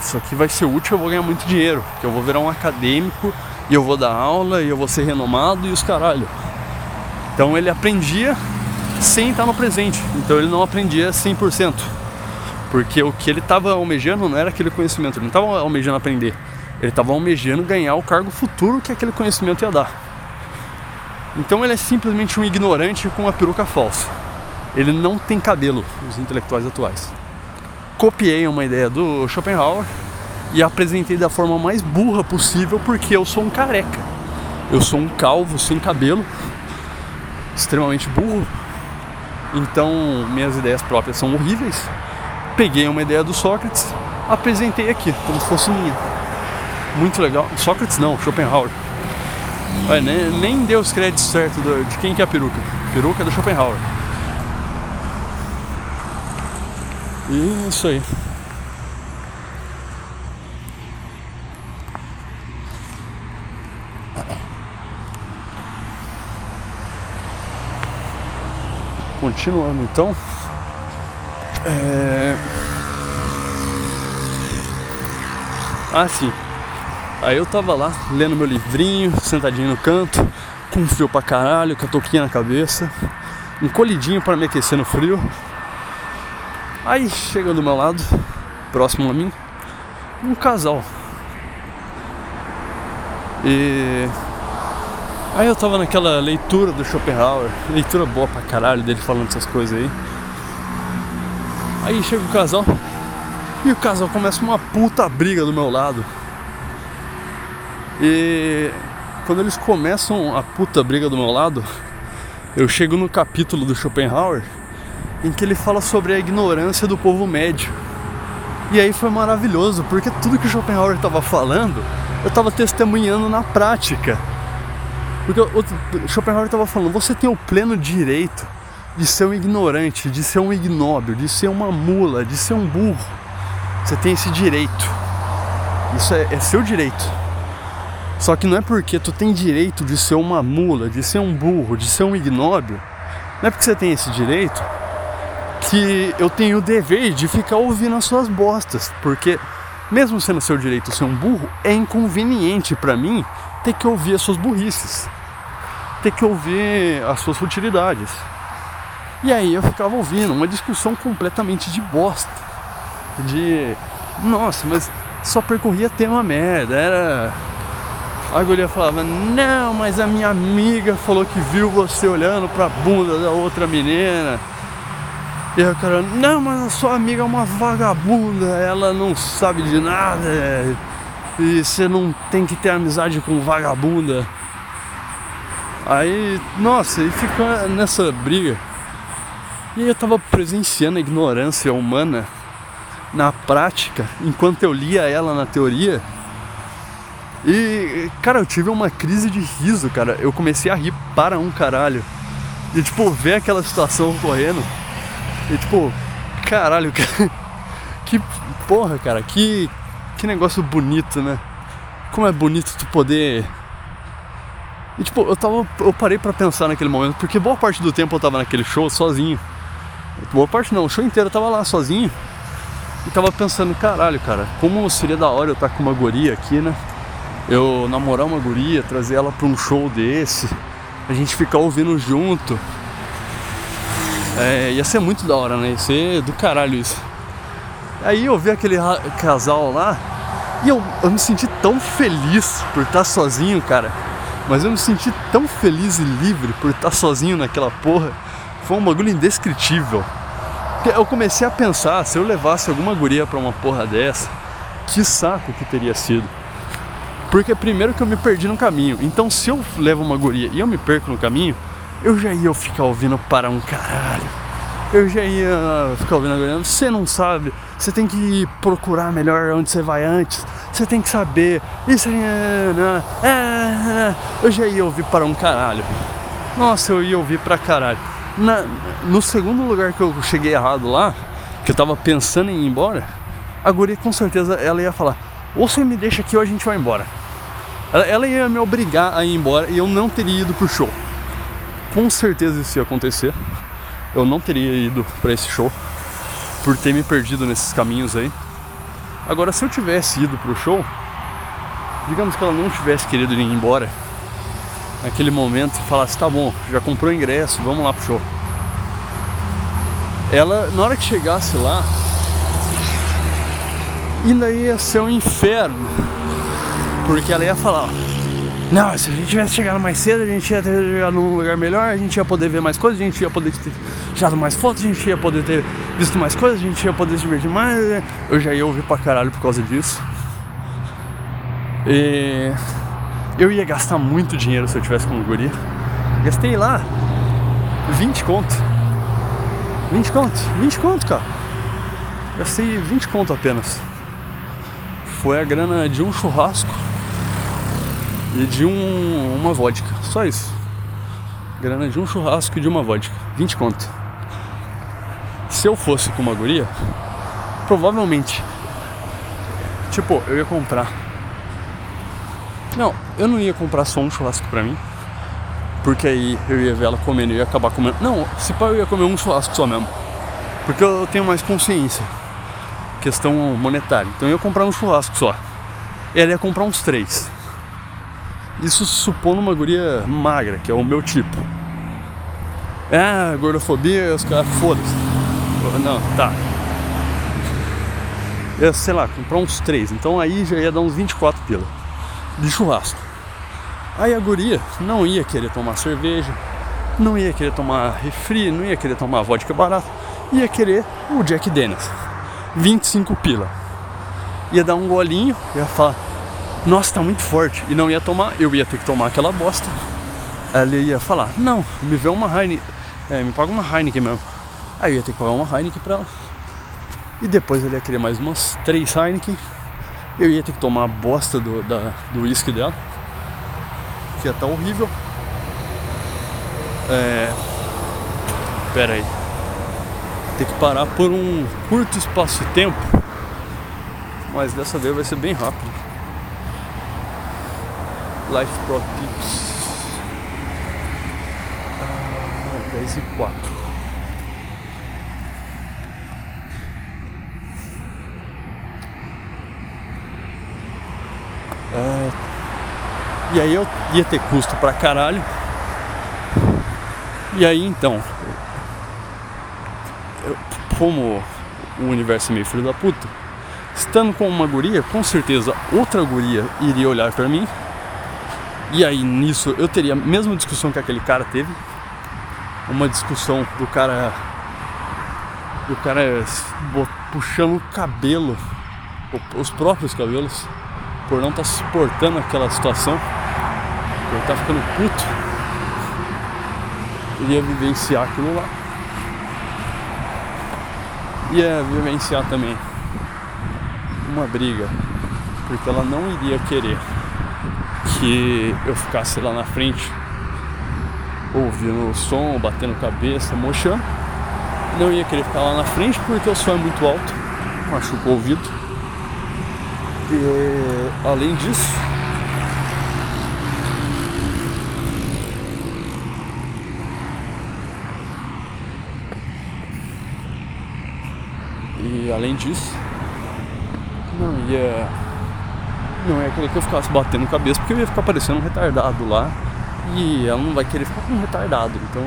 isso aqui vai ser útil, eu vou ganhar muito dinheiro, que eu vou virar um acadêmico e eu vou dar aula e eu vou ser renomado e os caralho. Então ele aprendia sem estar no presente. Então ele não aprendia 100%. Porque o que ele estava almejando não era aquele conhecimento, ele não estava almejando aprender. Ele estava almejando ganhar o cargo futuro que aquele conhecimento ia dar. Então ele é simplesmente um ignorante com uma peruca falsa. Ele não tem cabelo, os intelectuais atuais. Copiei uma ideia do Schopenhauer e apresentei da forma mais burra possível porque eu sou um careca. Eu sou um calvo sem cabelo, extremamente burro. Então minhas ideias próprias são horríveis. Peguei uma ideia do Sócrates, apresentei aqui, como se fosse minha. Muito legal. Sócrates não, Schopenhauer. Olha, nem, nem deu os créditos certos de quem que é a peruca. Peruca é do Schopenhauer. E isso aí. Continuando então. É... Ah, sim. Aí eu tava lá lendo meu livrinho, sentadinho no canto, com frio pra caralho, com a touquinha na cabeça, encolhidinho para me aquecer no frio. Aí chega do meu lado, próximo a mim, um casal. E aí eu tava naquela leitura do Schopenhauer, leitura boa pra caralho dele falando essas coisas aí. Aí chega o casal e o casal começa uma puta briga do meu lado. E quando eles começam a puta briga do meu lado, eu chego no capítulo do Schopenhauer em que ele fala sobre a ignorância do povo médio. E aí foi maravilhoso, porque tudo que o Schopenhauer estava falando, eu estava testemunhando na prática. Porque o Schopenhauer estava falando, você tem o pleno direito de ser um ignorante, de ser um ignóbil, de ser uma mula, de ser um burro. Você tem esse direito. Isso é, é seu direito. Só que não é porque tu tem direito de ser uma mula, de ser um burro, de ser um ignóbil, não é porque você tem esse direito que eu tenho o dever de ficar ouvindo as suas bostas, porque mesmo sendo seu direito ser um burro, é inconveniente para mim ter que ouvir as suas burrices, ter que ouvir as suas futilidades. E aí eu ficava ouvindo uma discussão completamente de bosta, de nossa, mas só percorria tema merda, era a guria falava, não, mas a minha amiga falou que viu você olhando pra bunda da outra menina. E o cara, não, mas a sua amiga é uma vagabunda, ela não sabe de nada. E você não tem que ter amizade com vagabunda. Aí, nossa, e fica nessa briga. E eu tava presenciando a ignorância humana na prática, enquanto eu lia ela na teoria e, cara, eu tive uma crise de riso, cara. Eu comecei a rir para um caralho. E, tipo, ver aquela situação ocorrendo. E, tipo, caralho, cara. Que porra, cara. Que, que negócio bonito, né? Como é bonito tu poder. E, tipo, eu tava. Eu parei para pensar naquele momento, porque boa parte do tempo eu tava naquele show sozinho. Boa parte não, o show inteiro eu tava lá sozinho. E tava pensando, caralho, cara, como seria da hora eu estar tá com uma guria aqui, né? Eu namorar uma guria, trazer ela para um show desse, a gente ficar ouvindo junto. É, ia ser muito da hora, né? Ia ser do caralho isso. Aí eu vi aquele casal lá e eu, eu me senti tão feliz por estar sozinho, cara. Mas eu me senti tão feliz e livre por estar sozinho naquela porra. Foi um bagulho indescritível. Eu comecei a pensar, se eu levasse alguma guria pra uma porra dessa, que saco que teria sido. Porque primeiro que eu me perdi no caminho. Então se eu levo uma guria e eu me perco no caminho, eu já ia ficar ouvindo para um caralho. Eu já ia ficar ouvindo a guria. Você não sabe. Você tem que procurar melhor onde você vai antes. Você tem que saber. Isso aí. É, eu já ia ouvir para um caralho. Nossa, eu ia ouvir para caralho. Na, no segundo lugar que eu cheguei errado lá, que eu tava pensando em ir embora, a guria com certeza ela ia falar: ou você me deixa aqui ou a gente vai embora. Ela, ela ia me obrigar a ir embora e eu não teria ido pro show. Com certeza isso ia acontecer. Eu não teria ido para esse show por ter me perdido nesses caminhos aí. Agora, se eu tivesse ido pro show, digamos que ela não tivesse querido ir embora, naquele momento falasse: tá bom, já comprou ingresso, vamos lá pro show. ela, na hora que chegasse lá, ainda ia ser um inferno. Porque ela ia falar, não, se a gente tivesse chegado mais cedo, a gente ia ter chegado num lugar melhor, a gente ia poder ver mais coisas, a gente ia poder ter tirado mais fotos, a gente ia poder ter visto mais coisas, a gente ia poder se divertir mais. Eu já ia ouvir pra caralho por causa disso. E eu ia gastar muito dinheiro se eu tivesse com guria. Gastei lá 20 conto. 20 conto, 20 conto, cara. Gastei 20 conto apenas. Foi a grana de um churrasco e de um, uma vodka. Só isso. Grana de um churrasco e de uma vodka. 20 conto. Se eu fosse com uma guria, provavelmente. Tipo, eu ia comprar. Não, eu não ia comprar só um churrasco pra mim. Porque aí eu ia ver ela comendo e ia acabar comendo. Não, se pá, eu ia comer um churrasco só mesmo. Porque eu tenho mais consciência. Questão monetária. Então eu ia comprar um churrasco só. Ela ia comprar uns três. Isso supondo uma guria magra, que é o meu tipo. Ah, gordofobia, os caras, foda-se. Não, tá. Eu, sei lá, comprar uns três. Então aí já ia dar uns 24 pila de churrasco. Aí a guria não ia querer tomar cerveja, não ia querer tomar refri, não ia querer tomar vodka barata, ia querer o Jack Daniels. 25 pila. Ia dar um golinho, ia falar, nossa, tá muito forte. E não ia tomar, eu ia ter que tomar aquela bosta. Ela ia falar, não, me vê uma Heineken, é, me paga uma Heineken mesmo. Aí eu ia ter que pagar uma Heineken pra ela. E depois ele ia querer mais umas três Heineken. Eu ia ter que tomar a bosta do, da, do whisky dela que ia estar tá horrível. É. Pera aí. Tem que parar por um curto espaço de tempo. Mas dessa vez vai ser bem rápido. Life Pro Tips. Ah, 10 e 4. É, e aí eu ia ter custo pra caralho. E aí então, como o universo é meio filho da puta, estando com uma guria, com certeza outra guria iria olhar para mim. E aí nisso eu teria a mesma discussão que aquele cara teve. Uma discussão do cara. Do cara puxando o cabelo, os próprios cabelos, por não estar tá suportando aquela situação eu tava ficando puto. Iria vivenciar aquilo lá. Ia vivenciar também uma briga. Porque ela não iria querer que eu ficasse lá na frente ouvindo o som, batendo cabeça, mochando. Não ia querer ficar lá na frente porque o som é muito alto, machuca o ouvido. E além disso, E além disso, não ia. Não ia querer que eu ficasse batendo cabeça, porque eu ia ficar parecendo um retardado lá. E ela não vai querer ficar com um retardado. Então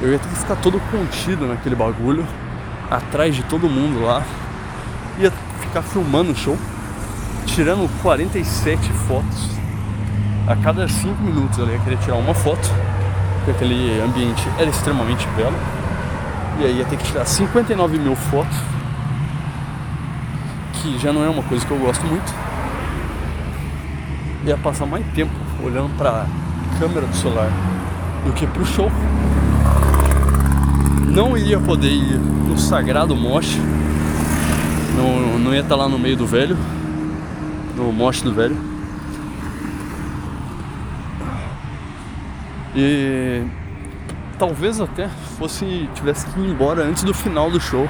eu ia ter que ficar todo contido naquele bagulho, atrás de todo mundo lá. Ia ficar filmando o show, tirando 47 fotos. A cada 5 minutos eu ia querer tirar uma foto, porque aquele ambiente era extremamente belo. E aí ia ter que tirar 59 mil fotos que já não é uma coisa que eu gosto muito, ia passar mais tempo olhando para câmera do celular do que para o show. Não iria poder ir no sagrado moche, não, não ia estar lá no meio do velho, no moche do velho. E talvez até fosse tivesse que ir embora antes do final do show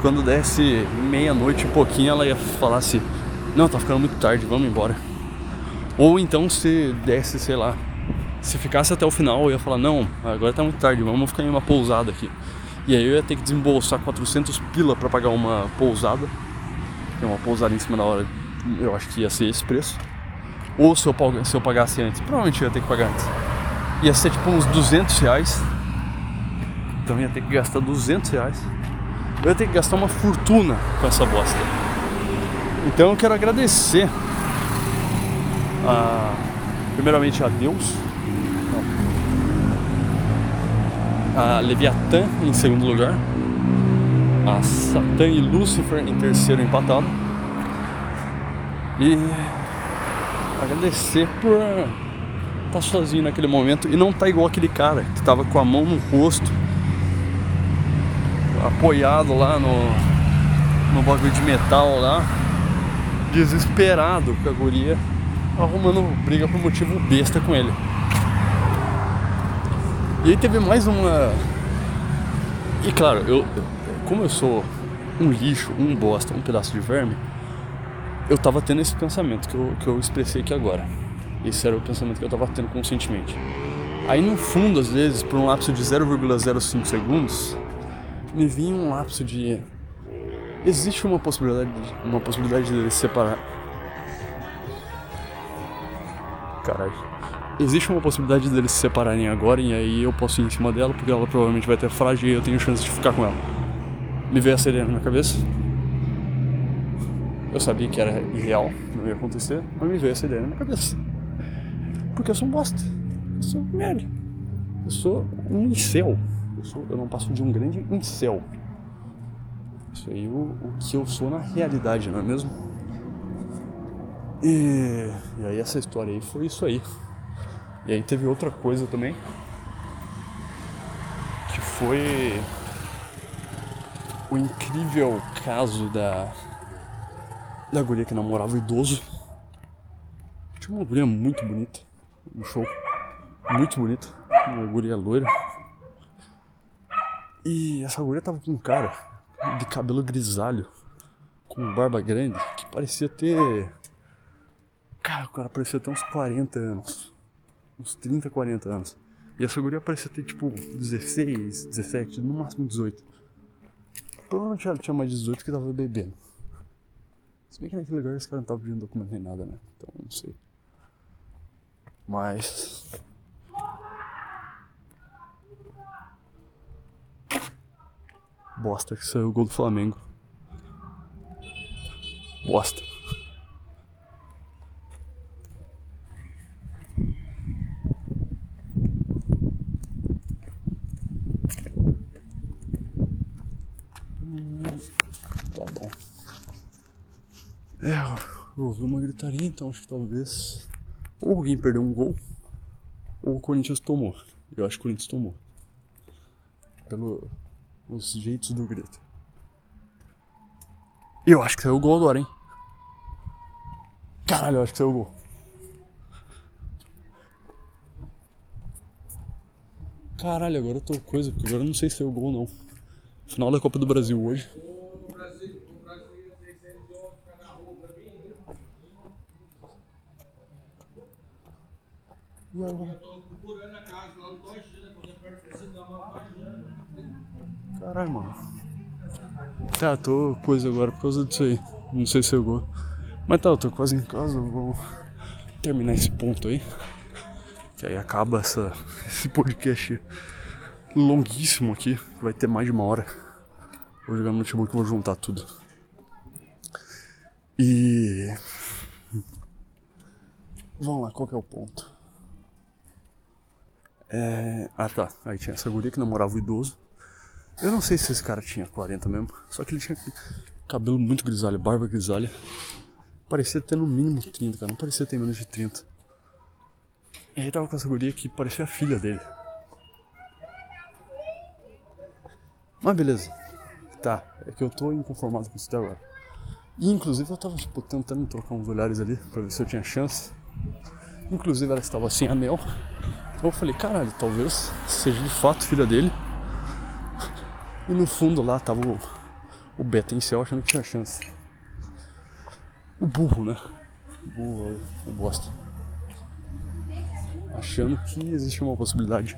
quando desse meia-noite e pouquinho, ela ia falar assim: Não, tá ficando muito tarde, vamos embora. Ou então, se desse, sei lá, se ficasse até o final, eu ia falar: Não, agora tá muito tarde, vamos ficar em uma pousada aqui. E aí eu ia ter que desembolsar 400 pila para pagar uma pousada. Tem uma pousada em cima da hora, eu acho que ia ser esse preço. Ou se eu, se eu pagasse antes, provavelmente eu ia ter que pagar antes. Ia ser tipo uns 200 reais Então ia ter que gastar 200 reais. Eu ia ter que gastar uma fortuna com essa bosta. Então eu quero agradecer a, primeiramente a Deus, a Leviatã em segundo lugar, a Satã e Lúcifer em terceiro empatado. E agradecer por estar sozinho naquele momento e não estar tá igual aquele cara que estava com a mão no rosto, apoiado lá no, no bagulho de metal lá, desesperado com a guria, arrumando briga por motivo besta com ele. E aí teve mais uma. E claro, eu como eu sou um lixo, um bosta, um pedaço de verme, eu tava tendo esse pensamento que eu, que eu expressei aqui agora. Esse era o pensamento que eu tava tendo conscientemente. Aí no fundo, às vezes, por um lapso de 0,05 segundos, me vinha um lapso de. Existe uma possibilidade, uma possibilidade de eles separar. Caralho. Existe uma possibilidade deles se separarem agora e aí eu posso ir em cima dela porque ela provavelmente vai ter frágil e eu tenho chance de ficar com ela. Me veio a sereia na minha cabeça. Eu sabia que era irreal, não ia acontecer, mas me veio essa ideia na minha cabeça. Porque eu sou um bosta. Eu sou merda. Eu sou um incel. Eu, sou, eu não passo de um grande incel. Isso aí o, o que eu sou na realidade, não é mesmo? E, e aí essa história aí foi isso aí. E aí teve outra coisa também. Que foi o incrível caso da da guria que namorava o idoso. Tinha uma guria muito bonita no show. Muito bonita. Uma guria loira. E essa guria tava com um cara de cabelo grisalho, com barba grande, que parecia ter. Cara, o cara parecia ter uns 40 anos. Uns 30, 40 anos. E essa guria parecia ter tipo 16, 17, no máximo 18. Provavelmente ela tinha mais de 18 que tava bebendo. Se bem que naquele lugar esse cara não tava pedindo documento nem nada, né? Então não sei. Mas. Bosta que saiu o gol do Flamengo. Bosta. É, eu ouvi uma gritaria, então acho que talvez ou alguém perdeu um gol ou o Corinthians tomou. Eu acho que o Corinthians tomou. Pelos jeitos do grito. Eu acho que saiu o gol agora, hein? Caralho, eu acho que saiu o gol. Caralho, agora eu tô coisa, porque agora eu não sei se saiu o gol não. Final da Copa do Brasil hoje. Caralho, mano. Tá, tô coisa agora por causa disso aí. Não sei se eu vou. Mas tá, eu tô quase em casa, vou terminar esse ponto aí. Que aí acaba essa, esse podcast longuíssimo aqui. Vai ter mais de uma hora. Vou jogar no notebook e vou juntar tudo. E. Vamos lá, qual que é o ponto? É... Ah tá, aí tinha essa guria que namorava o idoso. Eu não sei se esse cara tinha 40 mesmo, só que ele tinha cabelo muito grisalho, barba grisalha. Parecia ter no mínimo 30, cara, não parecia ter menos de 30. E aí tava com essa guria que parecia a filha dele. Mas beleza. Tá, é que eu tô inconformado com isso até agora. E inclusive eu tava tipo, tentando trocar uns olhares ali pra ver se eu tinha chance. Inclusive ela estava sem anel. Eu falei, caralho, talvez seja de fato filha dele. E no fundo lá tava o, o Betencel achando que tinha chance. O burro, né? O burro, o bosta. Achando que existe uma possibilidade.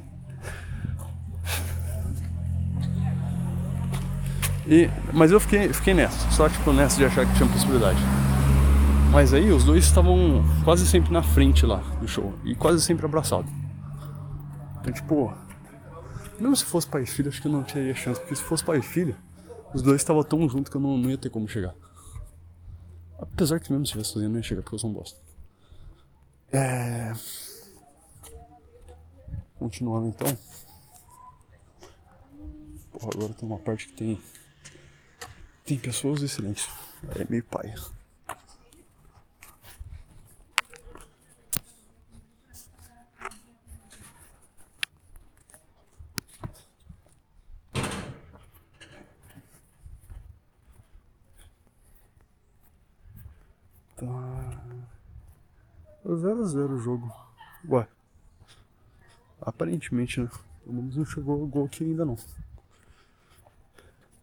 E, mas eu fiquei, fiquei nessa, só tipo nessa de achar que tinha possibilidade. Mas aí os dois estavam quase sempre na frente lá do show e quase sempre abraçados. Então, tipo, Mesmo se fosse pai e filho, acho que eu não teria chance, porque se fosse pai e filho, os dois estavam tão juntos que eu não, não ia ter como chegar. Apesar que mesmo se tivesse sozinho, eu não ia chegar, porque eu sou um bosta. É. Continuando então. Porra, agora tem uma parte que tem. Tem pessoas e silêncio. É meio pai. Tá. 0x0 o jogo. Ué. Aparentemente, né? Pelo menos não chegou o gol aqui ainda não.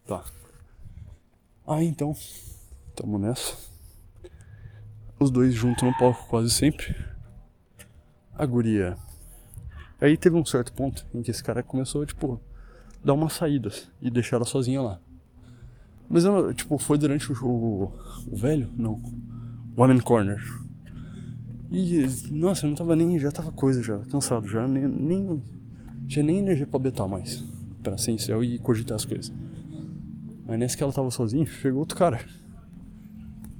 Tá. Ah, então. Tamo nessa. Os dois juntos no palco quase sempre. A guria. Aí teve um certo ponto em que esse cara começou, tipo, dar umas saídas e deixar ela sozinha lá. Mas eu, tipo, foi durante o jogo. O velho? Não. In Corner. E, nossa, eu não tava nem. Já tava coisa já, cansado já, nem. nem tinha nem energia pra betar mais. Pra ser céu e cogitar as coisas. Mas nessa que ela tava sozinha, chegou outro cara.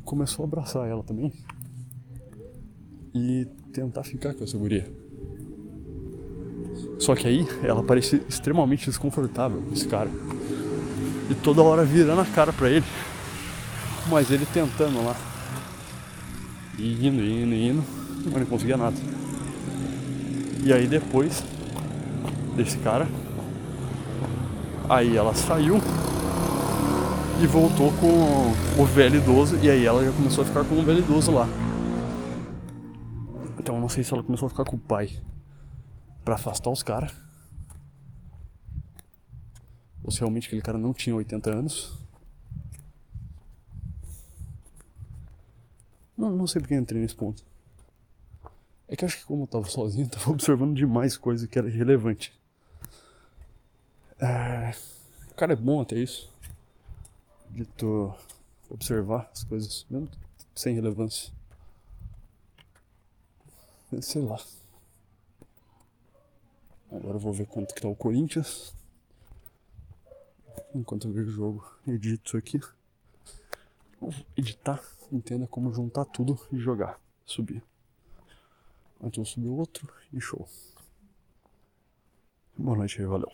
Começou a abraçar ela também. E tentar ficar com essa guria. Só que aí ela parecia extremamente desconfortável esse cara. E toda hora virando a cara pra ele. Mas ele tentando lá. E indo, indo, indo. Mas não conseguia nada. E aí depois desse cara. Aí ela saiu e voltou com o velho idoso. E aí ela já começou a ficar com o velho idoso lá. Então não sei se ela começou a ficar com o pai para afastar os caras. Ou se realmente aquele cara não tinha 80 anos. Não, não sei porque entrei nesse ponto. É que eu acho que como eu tava sozinho, eu tava observando demais coisa que era relevante. É... Cara, é bom até isso. De tu observar as coisas, mesmo sem relevância. Sei lá. Agora eu vou ver quanto que tá o Corinthians. Enquanto eu vejo o jogo, edito isso aqui. Vou editar, entenda como juntar tudo e jogar, subir. Então subir outro e show. Boa noite aí, valeu.